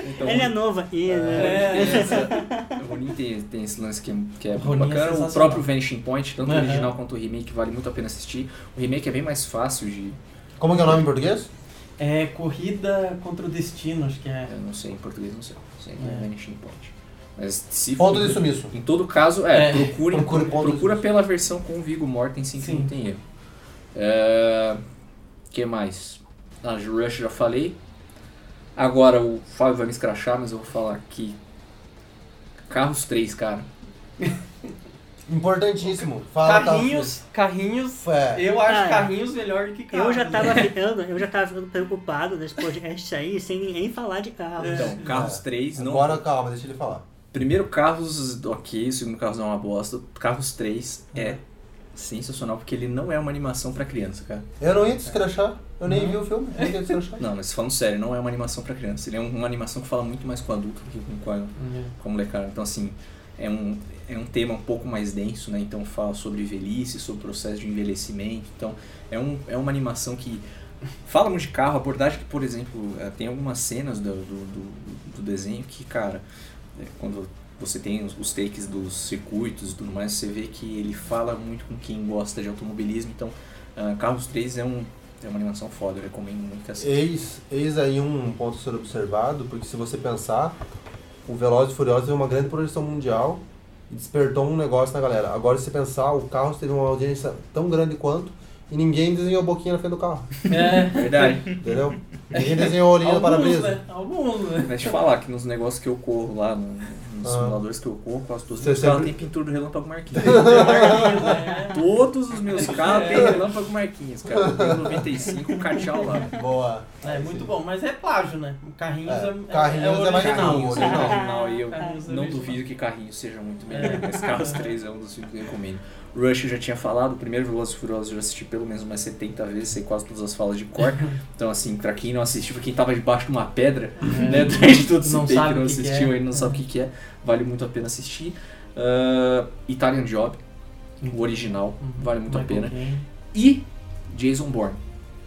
Então,
Ele é novo aí, né?
É.
O Ronin tem, tem esse lance que é, que é muito
Ronin é
bacana. o próprio Vanishing Point, tanto o original quanto o remake, vale muito a pena assistir. O remake é bem mais fácil de.
Como que é o nome em português?
É Corrida contra o Destino, acho que é.
Eu não sei em português, não sei. Sei que é,
É.
Vanishing Point. Mas se
Ponto de sumiço.
Em todo caso, é,
É.
procure,
Procure
procura pela versão com o Viggo Mortensen que
Sim.
não tem erro. É, que mais? Ah, Rush já falei. Agora o Fábio vai me escrachar, mas eu vou falar aqui. Carros 3, cara.
Importantíssimo. Fala, tá,
Carrinhos, carrinhos.
É.
Eu acho
Ah, é.
carrinhos melhor do que carros.
Eu já tava ficando, eu já tava ficando preocupado nesse podcast aí, sem ninguém falar de carro.
É.
Então, Carros 3, não.
Agora calma, deixa ele falar.
Primeiro, Carros, ok. Segundo, Carros não é uma bosta. Carros 3 é sensacional porque ele não é uma animação pra criança, cara.
Eu não ia te escrachar. Eu nem
Não.
vi o filme. Nem ia te escrachar.
Não, mas falando sério, não é uma animação pra criança. Ele é um- uma animação que fala muito mais com o adulto do que com, com a,
Uhum.
com a molecada. Então, assim, é um, é um tema um pouco mais denso, né? Então, fala sobre velhice, sobre o processo de envelhecimento. Então, é, um, é uma animação que fala muito de carro. Abordagem que, por exemplo, eh, tem algumas cenas do, do, do, desenho que, cara, é, quando você tem os, takes dos circuitos e tudo mais, você vê que ele fala muito com quem gosta de automobilismo. Então, ah, Carros 3 é, um, é uma animação foda, eu recomendo muito que assista.
Eis, eis aí um ponto a ser observado, porque se você pensar, o Velozes e Furiosos é uma grande projeção mundial e despertou um negócio na galera. Agora, se você pensar, o carro teve uma audiência tão grande quanto e ninguém desenhou boquinha na frente do carro,
É.
Verdade.
entendeu? ninguém desenhou olhinho no
Alguns,
para-brisa.
né? Alguns, né?
Mas te falar que nos negócios que eu corro lá, no- nos
Ah.
simuladores que eu corro, quase todos os carros
sempre-
têm pintura do Relâmpago Marquinhos.
Tem marquinhos, né?
Todos os meus carros
É.
têm Relâmpago Marquinhos, cara. Eu tenho 95, o cardeal lá.
Boa.
É muito bom, mas é plágio, né? Carrinhos
É,
é,
Carrinhos
é,
é mais
original.
Carrinhos é
original.
original e eu
Carrinhos é
não duvido que Carrinhos seja muito melhor,
É.
mas Carros 3 é um dos filmes que eu recomendo. Rush eu já tinha falado, o primeiro Velozes e Furiosos eu já assisti pelo menos umas 70 vezes, sei quase todas as falas de cor. Então assim, pra quem não assistiu, pra quem tava debaixo de uma pedra, né, durante todo esse
Não
tempo
sabe
que não assistiu,
é.
não sabe o que que é, vale muito a pena assistir. Ah, Italian Job, o original,
Uhum.
vale muito a
Michael
pena.
Caine.
E Jason Bourne,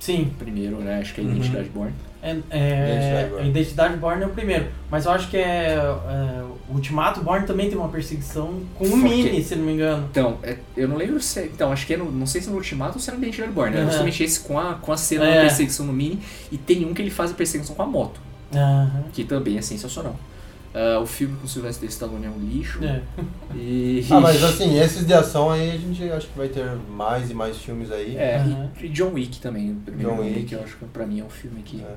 Sim,
primeiro, né, acho que é a
Uhum.
Identidade Bourne.
É,
Identidade
é,
Born.
a Identidade Born é o primeiro. Mas eu acho que é, é, o Ultimato Born também tem uma perseguição com o. Mini, se não me engano.
Então, é- eu não lembro se. Então, acho que é no, não sei se é no Ultimato ou se é no Identidade Born. É
Uhum.
justamente esse com a, com a cena
É.
da perseguição no Mini. E tem um que ele faz a perseguição com a moto,
Aham.
que também é sensacional. Ah, o filme com o Sylvester Stallone é um lixo.
É.
E...
Ah, mas assim, esses de ação aí a gente acho que vai ter mais e mais filmes aí.
É,
Aham.
e, John Wick também. O primeiro
John
John Wick,
Wick.
eu acho que pra mim é um filme que.
É.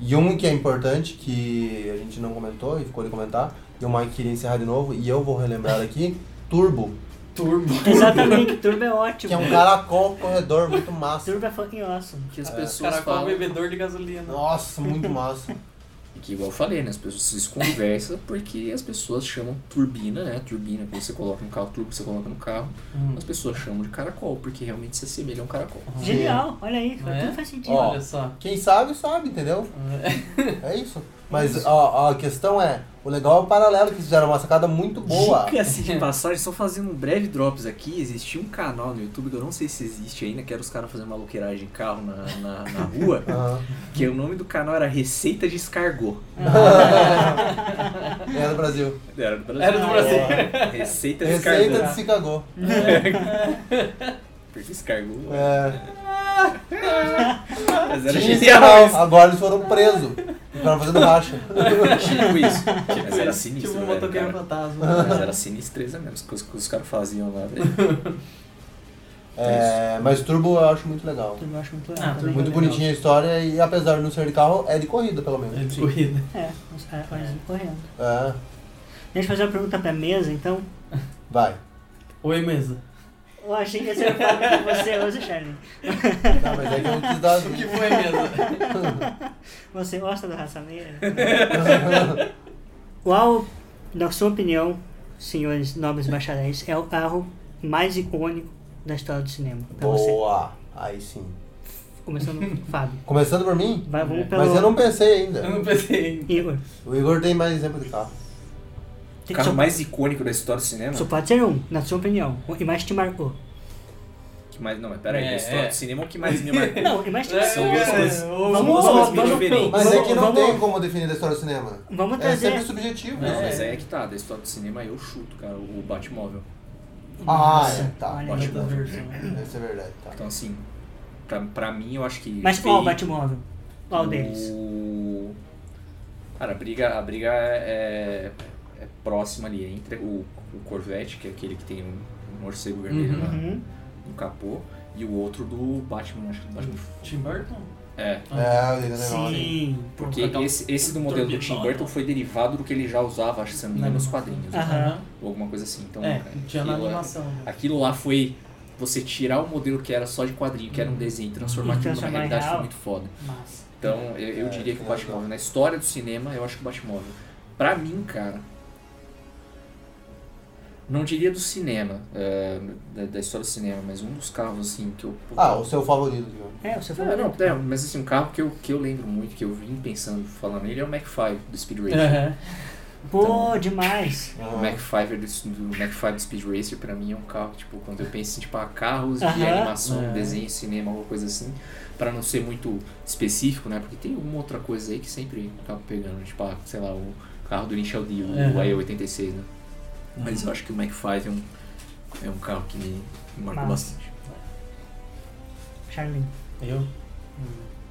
E um que é importante, que a gente não comentou e ficou de comentar, e o Mike queria encerrar de novo, e eu vou relembrar aqui, Turbo,
Turbo.
Exatamente, Turbo é ótimo.
que é um caracol corredor muito massa.
Turbo é fucking awesome.
Que as
É.
pessoas
Caracol
falam.
bebedor de gasolina.
Nossa, muito massa.
Que igual eu falei, né? As pessoas se conversam porque as pessoas chamam turbina, né? Turbina que você coloca no carro, turbo que você coloca no carro.
Hum.
As pessoas chamam de caracol, porque realmente se assemelha a um caracol.
Genial, olha aí,
É?
tudo faz sentido.
Ó.
Olha só.
Quem sabe, sabe, entendeu?
É.
É isso. Mas ó, ó, a questão é, o legal é o paralelo que fizeram, uma sacada muito boa.
Dica assim de passagem, só fazendo um breve drops aqui, existia um canal no YouTube que eu não sei se existe ainda, que era os caras fazendo maluqueiragem de carro na, na, na rua, que o nome do canal era Receita de Escargot.
É do Brasil.
Era do Brasil.
Era do Brasil.
É, Receita de
Receita
Escargot.
de se cagou.
Porque escargot.
É.
Mas era
Tinha esse
genial
canal, agora eles foram presos. Ficaram fazendo racha.
Tipo isso. Mas era
Tipo
sinistro,
um
velho,
motoqueiro
cara.
fantasma.
Mas era sinistreza mesmo, as coisas que os caras faziam lá, velho.
É, mas Turbo eu acho muito legal.
Turbo eu acho muito
Ah,
legal também.
Turbo
Muito
legal.
bonitinha a história e apesar de não ser de carro, é de corrida pelo menos.
É de corrida.
É, os caras fazem correndo.
É,
Deixa eu fazer uma pergunta pra mesa, então.
vai.
Oi, mesa.
Eu achei que ia ser fácil com você hoje, Charlie.
Não, mas é que eu quis dar.
O que foi, mesa?
Você gosta do raça negra? Qual, na sua opinião, senhores nobres bacharéis, é o carro mais icônico da história do cinema? Pra você.
Boa! Aí sim.
Começando com o Fábio.
Começando por mim?
Vai, vamos pelo
Mas eu não pensei
Eu
ainda.
não pensei.
Igor.
O Igor tem mais exemplo de carro.
O carro mais icônico da história do cinema?
Só pode ser um, na sua opinião. O que mais te marcou.
Que mais, não, mas peraí,
É,
da história
é.
do cinema, o que mais me marcou?
Não, o que mais te
É,
marcou.
São duas
é,
coisas-
é,
Vamos- vamos- vamos-
diferentes.
Mas é que não
vamos-
tem como definir da história do cinema.
Vamos
É
trazer.
sempre subjetivo.
Não,
É.
mas aí é que tá, da história do cinema eu chuto, cara, o Batmóvel.
Ah,
Nossa,
é, tá.
olha
versão.
Isso é verdade, tá.
Então assim, pra, pra mim eu acho que.
Mas qual
veio
Batmóvel? Qual
o-
deles?
Cara, a briga, a briga é, é próxima ali entre o, o Corvette, que é aquele que tem um, um morcego vermelho
Uhum.
na-
Uhum.
no capô, e o outro do Batman, acho que do Batman.
Tim Burton?
É.
É, o 89.
Sim.
Porque
Colocar um
esse, esse do modelo do Tim. Burton foi derivado do que ele já usava, acho que se não me engano, nos quadrinhos. né?
Aham.
Ou alguma coisa assim. Então,
É, tinha na
aquilo,
animação.
aquilo lá foi você tirar o modelo que era só de quadrinho, que era um desenho, e transformar aquilo numa realidade foi
real.
muito foda.
Massa.
Então, eu, eu
É,
diria que o
é
Batmóvel, na história do cinema, eu acho que o Batmóvel. Pra mim, cara, não diria do cinema, é, da, da história do cinema, mas um dos carros, assim, que eu...
Ah, o seu favorito, digamos.
É, o seu
Não, não,
favorito.
é, mas assim, um carro que eu, que eu lembro muito, que eu vim pensando, falando nele, é o Mac 5 do Speed Racer.
Aham.
Pô, demais.
O Mac 5 do, do Mac 5 do Speed Racer, pra mim, é um carro, tipo, quando eu penso em tipo, ah, carros de animação,
É.
desenho, cinema, alguma coisa assim, pra não ser muito específico, né? Porque tem uma outra coisa aí que sempre acaba pegando, tipo, ah, sei lá, o carro do Initial D, o
Aham.
E86, né? Mas eu acho que o Mac 5 é um, é um carro que me, me marcou
Massa.
bastante.
Charlie.
Eu? Hum,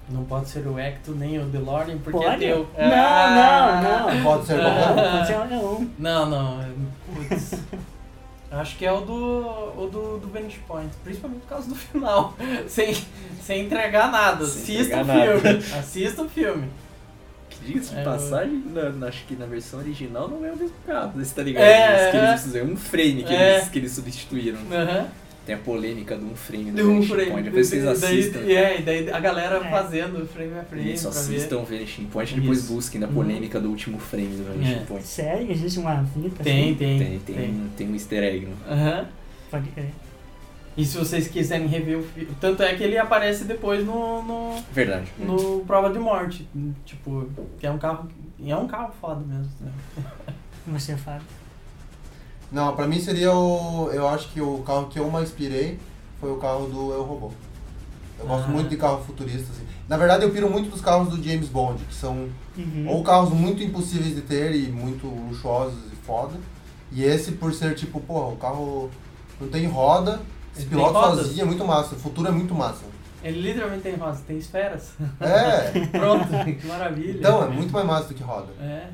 Não pode ser o Ecto nem o DeLorean porque
Pode?
é teu.
Não,
Ah!
não, não.
Pode ser qualquer um.
Pode ser qualquer um.
Não, não. é- Putz. Acho que é o do, o do, do Vanish Point, principalmente por causa do final. Sem, sem entregar nada.
Sem
Assista o
entregar
filme. Assista o filme.
Diga-se de
É,
passagem, na- na- acho que na versão original não é o mesmo carro, você tá ligado?
É,
Eles- que
é.
eles fizeram um frame que,
É.
eles, que eles substituíram.
Aham.
Tem a polêmica do um frame do
um frame.
Point. Depois vocês
daí,
assistam.
É, e daí a galera
É.
fazendo frame a frame
Isso,
ver.
assistam o Vanishing Point e depois
Isso.
busquem na
Uhum.
polêmica do último frame do Vanishing
É.
Point.
Sério? Existe uma fita?
Tem,
assim?
tem.
Tem, tem, Um, tem um easter egg. né?
Aham.
Pode crer.
E se vocês quiserem rever o filme. Tanto é que ele aparece depois no, no,
Verdade.
no Prova de Morte. Tipo, que é um carro. E é um carro foda mesmo. Né?
Você, Fábio?
Não, pra mim seria o. Eu acho que o carro que eu mais pirei foi o carro do Eu Robô. Eu gosto
Ah.
muito de carro futurista, assim. Na verdade, eu piro muito dos carros do James Bond, que são
Uhum.
ou carros muito impossíveis de ter e muito luxuosos e foda. E esse por ser tipo, porra, o carro não tem roda, se
Ele rodas?
sozinho, é muito massa. O futuro é muito massa.
Ele literalmente tem rosa, tem esferas.
É.
Pronto, que maravilha.
Então, é muito mais massa do que roda.
É.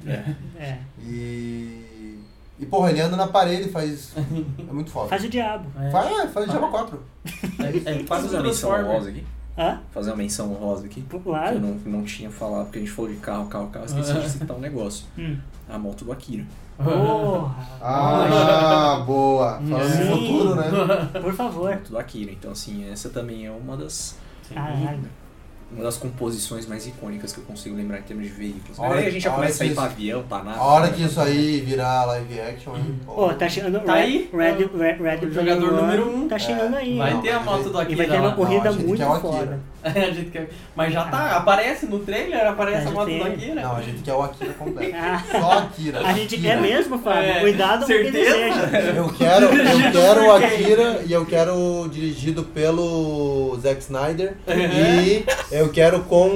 É.
E. E porra, ele anda na parede e faz. É muito foda.
Faz o diabo.
É.
Faz, é, faz Java 4.
É, é, um
uma menção honrosa aqui.
Hã?
Fazer uma menção honrosa aqui. Que eu
Claro.
não, não tinha falado, porque a gente falou de carro, carro, carro. Esqueci de citar um negócio.
Hum.
A moto do Akira.
Porra.
Ah, boa. Falando
Sim.
no futuro, né?
Por favor.
moto do Akira. Então, assim, essa também é uma das,
Caralho.
uma das composições mais icônicas que eu consigo lembrar em termos de veículos.
Hora
aí a gente já começa a ir
que
pra
isso-
avião, pra nada.
A hora que isso aí virar live action, aí,
Pô, tá chegando.
Tá
Red,
aí?
Red, Red, Red
O jogador número
One
um.
Tá chegando aí.
Vai
Não,
ter a moto do
E vai ter uma corrida muito foda.
A gente quer- Mas já tá, aparece no trailer, aparece
Já
a moto
tem.
do Akira.
Não, a gente quer o Akira completo.
Ah.
Só Akira.
A gente
Akira.
quer mesmo, Fábio.
É,
Cuidado com o que
certeza?
deseja.
Eu quero, eu quero o? Akira e eu quero dirigido pelo Zack Snyder
É.
e eu quero com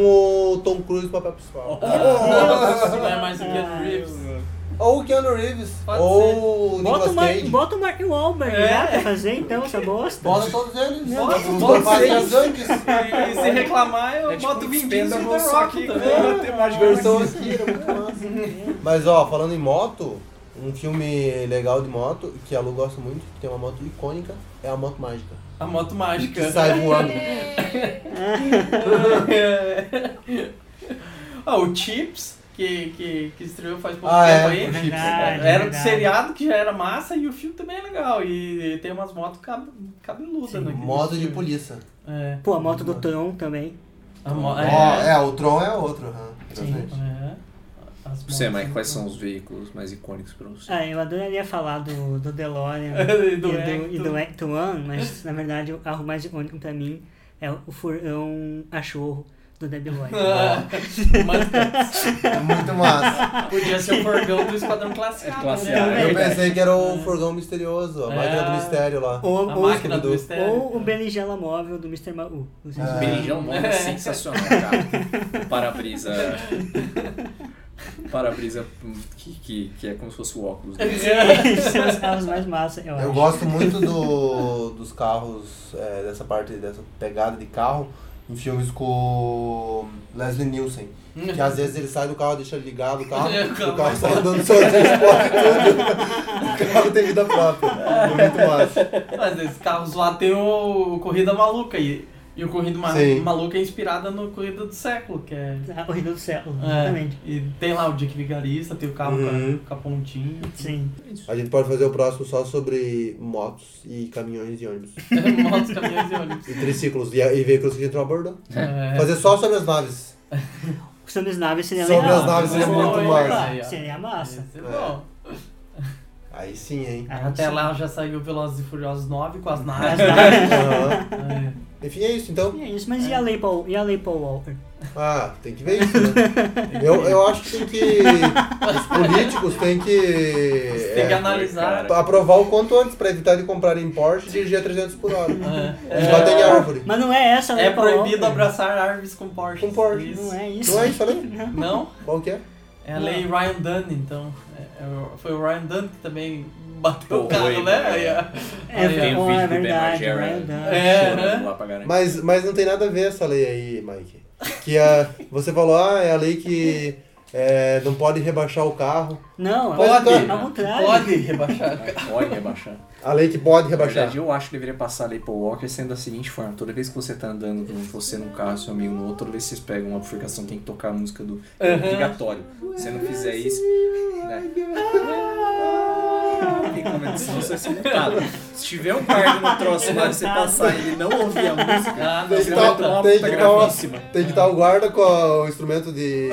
o Tom Cruise no papel principal.
Nossa, não é mais o Keanu
Ai,
Reeves.
Ou o Keanu Reeves,
Pode
ou o
Bota
Nicolas
o, Mar
Cage.
bota o Mark Wahlberg
É.
lá pra fazer então essa bosta.
Bota todos eles.
Bota,
Os
bota
Torfadas antes.
E, e se reclamar, eu
É tipo
boto o Vin Diesel e
só
Rock
que
também.
com a temática
Versão
do
Akira, muito massa. Mas ó, falando em moto, um filme legal de moto, que a Lu gosta muito, que tem uma moto icônica, é a moto mágica.
A moto
Que
mágica.
sai voando.
Ah, o Chips, que, que, que estreou faz pouco
Ah,
tempo
é,
aí.
Chips.
Verdade,
Era do
verdade.
seriado que já era massa e o filme também é legal. E, tem umas motos cab cabeludas
Sim,
naquele
Moto de polícia.
É.
Pô, a moto do Tron também.
Mo- é.
é, o Tron é outro.
É. As
Você, Mike, quais
são-
os veículos mais icônicos pra você?
Ah, eu adoraria falar do, do DeLorean
E
e
do
e do Ecto One, mas na verdade o carro mais icônico pra mim é o furgão cachorro do
mas
É muito massa.
podia ser o forgão do Esquadrão Classe A.
Classe
né?
A,
Também.
é
Eu
verdade.
pensei que era o furgão misterioso, a
É.
máquina do mistério lá.
Ou,
A
ou,
máquina do
Scooby-Doo.
mistério.
ou o berinjela móvel do Mr. Sei se.
O beijão móvel é sensacional, cara. O para-brisa. Para-brisa que, que, que é como se fosse o óculos dele.
Esses são os carros mais massa, eu,
Eu
acho.
gosto muito do, dos carros, é, dessa parte, dessa pegada de carro, em filmes com Leslie Nielsen. Que às vezes ele sai do carro, deixa ligado o carro,
É, o carro
carro sai andando sozinho, explode tudo. O carro tem vida própria. É muito massa.
Mas esses carros lá tem o Corrida Maluca e, e o Corrida Ma
Sim.
Maluca é inspirada no Corrida do Século, que é...
A corrida do século,
é,
exatamente.
e tem lá o Dick Vigarista, tem o carro
Uhum.
com, a, com a pontinha.
Sim.
A gente pode fazer o próximo só sobre motos e caminhões e ônibus.
Motos, caminhões e ônibus.
E triciclos e, e veículos que a gente não abordou.
É.
Fazer só sobre as naves.
Sobre as naves seria
Sobre
legal.
as naves seria muito massa.
Seria massa.
Ia ser bom.
Aí sim, hein?
Até
sim.
lá já saiu Velozes e Furiosos 9 com as
As
naves.
naves.
Aham.
É.
Enfim, é isso então.
E é isso, mas e a Lei Paul, e a Lei Paul Walker?
Ah, tem que ver isso, né? Eu, eu acho que tem que. Os políticos têm que.
Tem que
é,
analisar.
aprovar o quanto antes pra evitar de comprarem Porsche e dirigir a 300 por hora.
É.
Eles batem em árvore.
Mas não é essa a Lei
É proibido
Walker.
abraçar árvores com Porsche.
Com Porsche.
Isso.
Não é isso.
Não é isso ali?
Não?
Qual que é?
É a lei Ryan Dunn, então. É- é foi o Ryan Dunn que também bateu o carro,
foi,
né?
né?
Aí,
É,
aí,
Tem
Pô,
vídeo
é
do Ben
verdade,
Margera
Ryan Dunn.
É,
chorando
né?
lá pra garantir.
Mas, mas não tem nada a ver essa lei aí, Mike. Que a, você falou, ah, é a lei que é, não pode rebaixar o carro.
Não,
Pode,
é ao contrário.
Pode rebaixar.
Pode rebaixar.
A lei que pode
Na
rebaixar.
verdade, eu acho que deveria passar a lei Paul Walker sendo da seguinte forma: toda vez que você tá andando, você num carro, seu amigo no outro, toda vez que vocês pegam uma bifurcação, tem que tocar a música do é obrigatório. Se você não fizer isso, né? Tem se ser tiver um guarda no troço lá e você passar e ele não ouvir a música,
Ah,
Tem que tá-
uma
tem que tá. Tem que estar o guarda com o instrumento de,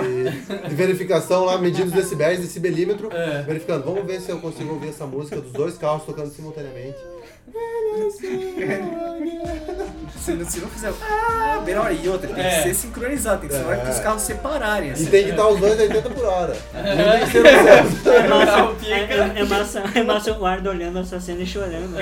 de verificação lá, medindo os decibéis, decibelímetro,
É.
verificando. Vamos ver se eu consigo ouvir essa música dos dois carros tocando simultaneamente.
Se não, se não fizer. Ah, melhor e outra, tem
É.
que ser sincronizado, tem que ser na hora que os
É.
carros separarem.
E
Assim.
tem que estar os dois a 80 por hora. Tem que ser no certo.
É massa, é, é, é massa, é massa o guarda olhando essa cena e chorando.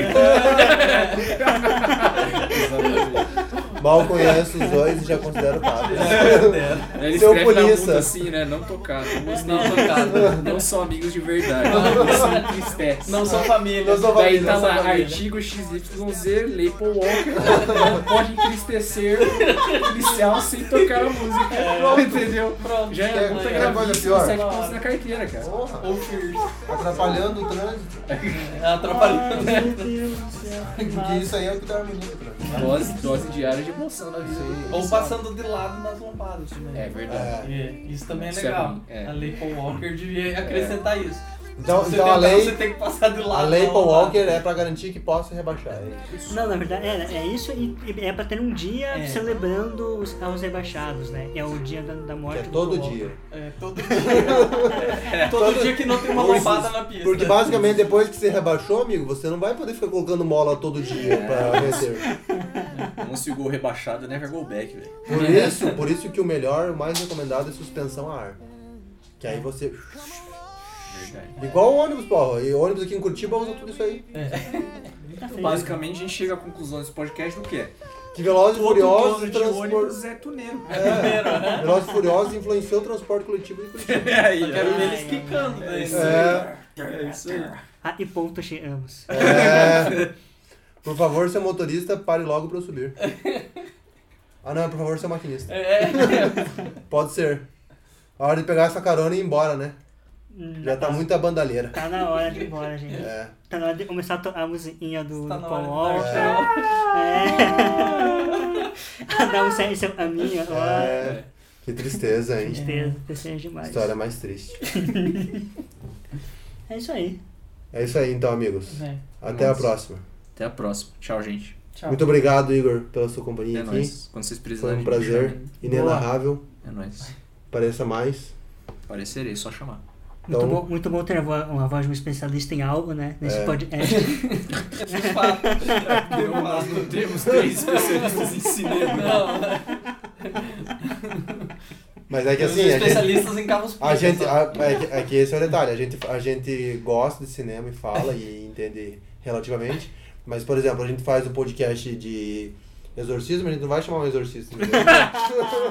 Exatamente.
Mal conheço os dois e já considero padre.
Aí Ele
Seu polícia.
assim, né? Não tocado. Não,
Não tocado.
não são amigos de verdade. Isso me entristece.
Não são família.
Não são
Daí
família,
tá
não são
lá, artigo XYZ, Lei Paul Walker, não pode entristecer o policial sem tocar a música. Entendeu?
Pronto.
Já é
coisa
gravíssima, sete pontos na carteira, cara.
Porra,
Ou
atrapalhando o trânsito.
Atrapalhando.
Ai, meu Deus do céu. que
Que
massa.
isso aí é o que dá minuto o trânsito.
Dose, dose diária de emoção na vida.
Ou passando de lado nas lombadas também.
É verdade.
É.
Isso também é
Isso é
legal.
é.
A lei Paul Walker devia acrescentar isso.
Então,
Se você
então a lei,
Você tem que passar de lado.
a lei Paul
lombada.
Walker é pra garantir que possa rebaixar. É isso.
Não, na verdade, é, é isso e e é pra ter um dia
É.
celebrando os carros rebaixados, né? É o dia da, da
Que
morte
é
do
todo
Paul
dia.
É, todo dia. É, todo dia que não tem uma lombada na pista.
Porque basicamente depois que você rebaixou, amigo, você não vai poder ficar colocando mola todo dia pra vencer.
Once you go rebaixado, never go back, velho.
Por isso, por isso que o melhor, o mais recomendado é suspensão a ar. Que aí você. Igual o ônibus, porra. E o ônibus aqui em Curitiba usa tudo isso aí.
Tá feio.
Basicamente, a gente chega à conclusão desse podcast do quê?
Que Velozes e Furiosos
é tuneiro.
É, Velozes e Furiosos influenciou o transporte coletivo de Curitiba.
É aí,
Quero ver
Ai,
eles quicando. né?
É,
É isso aí.
Ah, e ponto, chegamos.
é. Por favor, seu motorista, pare logo pra eu subir. Ah não, por favor, seu maquinista.
É,
Pode ser. A hora de pegar essa carona e ir embora, né?
Hum,
Já tá muita bandalheira.
Tá na hora de ir embora, gente.
É.
Tá na hora de começar a a musiquinha do,
Tá
do
na
Paul Walker.
dar
É. Dar um sério a minha.
É. Que tristeza, hein?
Tristeza, tristeza demais.
História mais triste.
É isso aí.
É isso aí então, amigos.
É.
Até a
Nossa.
próxima.
Até a próxima. Tchau, gente.
Tchau.
Muito obrigado, Igor, pela sua companhia
É
aqui.
nóis. Quando vocês
Foi
precisarem.
um
me
prazer
chamem.
inenarrável.
É nóis.
Pareça mais.
Parecerei, só chamar.
Muito,
Então-
bom, muito bom ter uma voz de um especialista em algo, né? Nesse
É.
podcast.
De fato. Eu
Nós não temos três especialistas em cinema.
Não,
Mas é que assim, a gente,
especialistas em carros
a gente
só.
a- é, que, é que esse é o detalhe. A gente, a gente gosta de cinema e fala e entende relativamente. Mas, por exemplo, a gente faz o podcast de exorcismo, a gente não vai chamar um exorcista.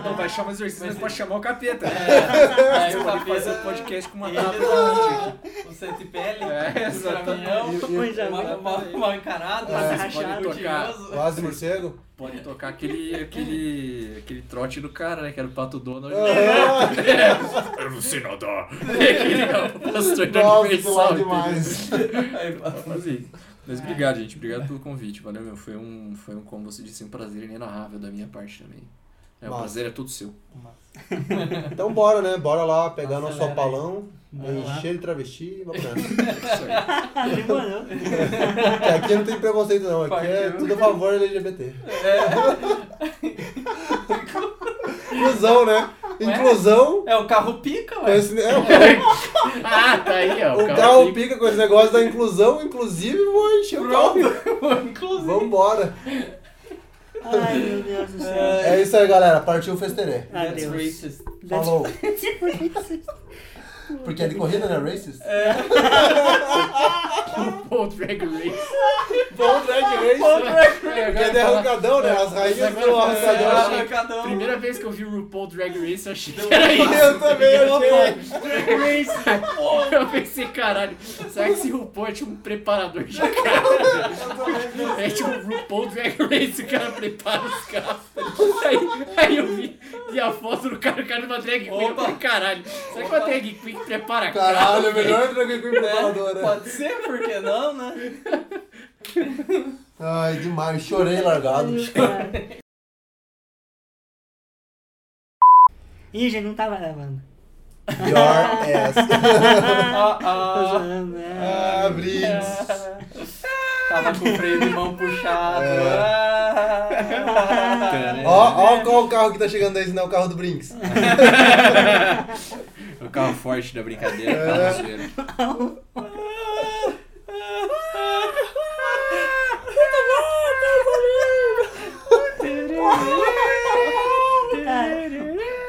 Não vai chamar exorcista, mas pode chamar o capeta.
É, aí
Você
o
pode
capeta-
fazer o podcast com uma
da- O sete pele,
É, exatamente.
caminhão, mal, encarado,
É.
é.
Rachado.
Pode tocar.
Vaso de morcego?
Pode tocar aquele, aquele, aquele trote do cara, né? Que era o Pato Donald.
Ah,
Eu não sei nadar. Aquele é o pastor da Universal.
Aí,
fazer isso. Mas obrigado, gente. Obrigado pelo convite. Valeu, meu. Foi um, foi um como você disse, um prazer inenarrável da minha parte também. É, o prazer é todo seu.
Então bora, né? Bora lá pegar nosso
Acelera aí.
opalão,
Bora lá.
encher de travesti e vamos nessa. Aqui não tem preconceito não, aqui é tudo a favor do LGBT. Inclusão, né? Inclusão.
É o carro pica, ué.
esse- é, o carro,
Ah, tá aí, ó.
o carro pica com esse negócio da inclusão, inclusive vou encher o carro.
Inclusive.
Vambora.
Ai, meu Deus do céu.
É isso aí, galera. Partiu o festerê.
That's
Adeus.
racist.
That's-
Falou. Porque é de corrida, né? Racist?
Pô, Drag Race.
Bom drag race. Porque é derrocadão, né? As rainhas do arrancadão.
Arrancadão.
Primeira vez que eu vi o RuPaul Drag Race, eu achei que era isso.
Eu também achei.
Drag Race. Eu pensei, caralho, será que esse RuPaul é tipo um preparador de carro? É tipo o RuPaul Drag Race, o cara prepara os carros. Aí, aí eu vi, vi a foto do cara, o cara numa drag queen, eu falei, caralho, será que uma drag queen que prepara carro?
Caralho, é melhor drag queen
É,
preparadora.
pode ser, por que não, né?
Ai, demais. Chorei largado.
Ih, gente, não tava gravando.
Your ass.
Ah,
Tô
ah,
né?
Ah, Briggs.
tava com o freio de mão puxado.
É.
Ah.
Ó, ó qual o carro que tá chegando aí, se não é o carro do Brinks.
O carro forte da brincadeira,
É.
carro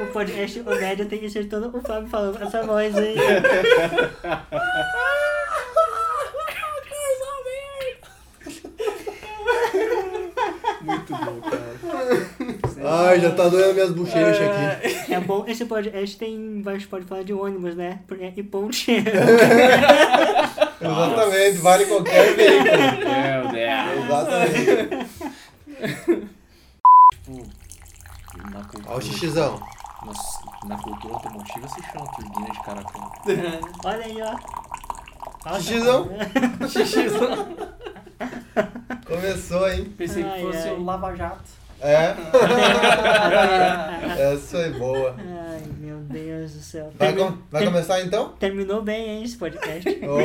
o podcast, o médio tem que ser todo o Fábio falando com essa voz aí.
Muito bom, cara.
Ai, já tá doendo minhas bochechas aqui.
É bom, esse podcast tem. A gente pode falar de ônibus, né? Porque- E ponte.
Exatamente, vale qualquer veículo.
Meu Deus.
Exatamente.
Tipo, na cultura,
Olha o xixizão.
na, na cultura automotiva se chama turbina de caracol.
Olha aí, ó.
Xixizão.
Xixizão.
Começou, hein?
Pensei que
Ai,
fosse
ai.
o Lava Jato.
É. Essa foi boa.
Ai, meu Deus do céu.
Vai, com- vai começar então?
Terminou bem, hein, esse podcast.
Ô,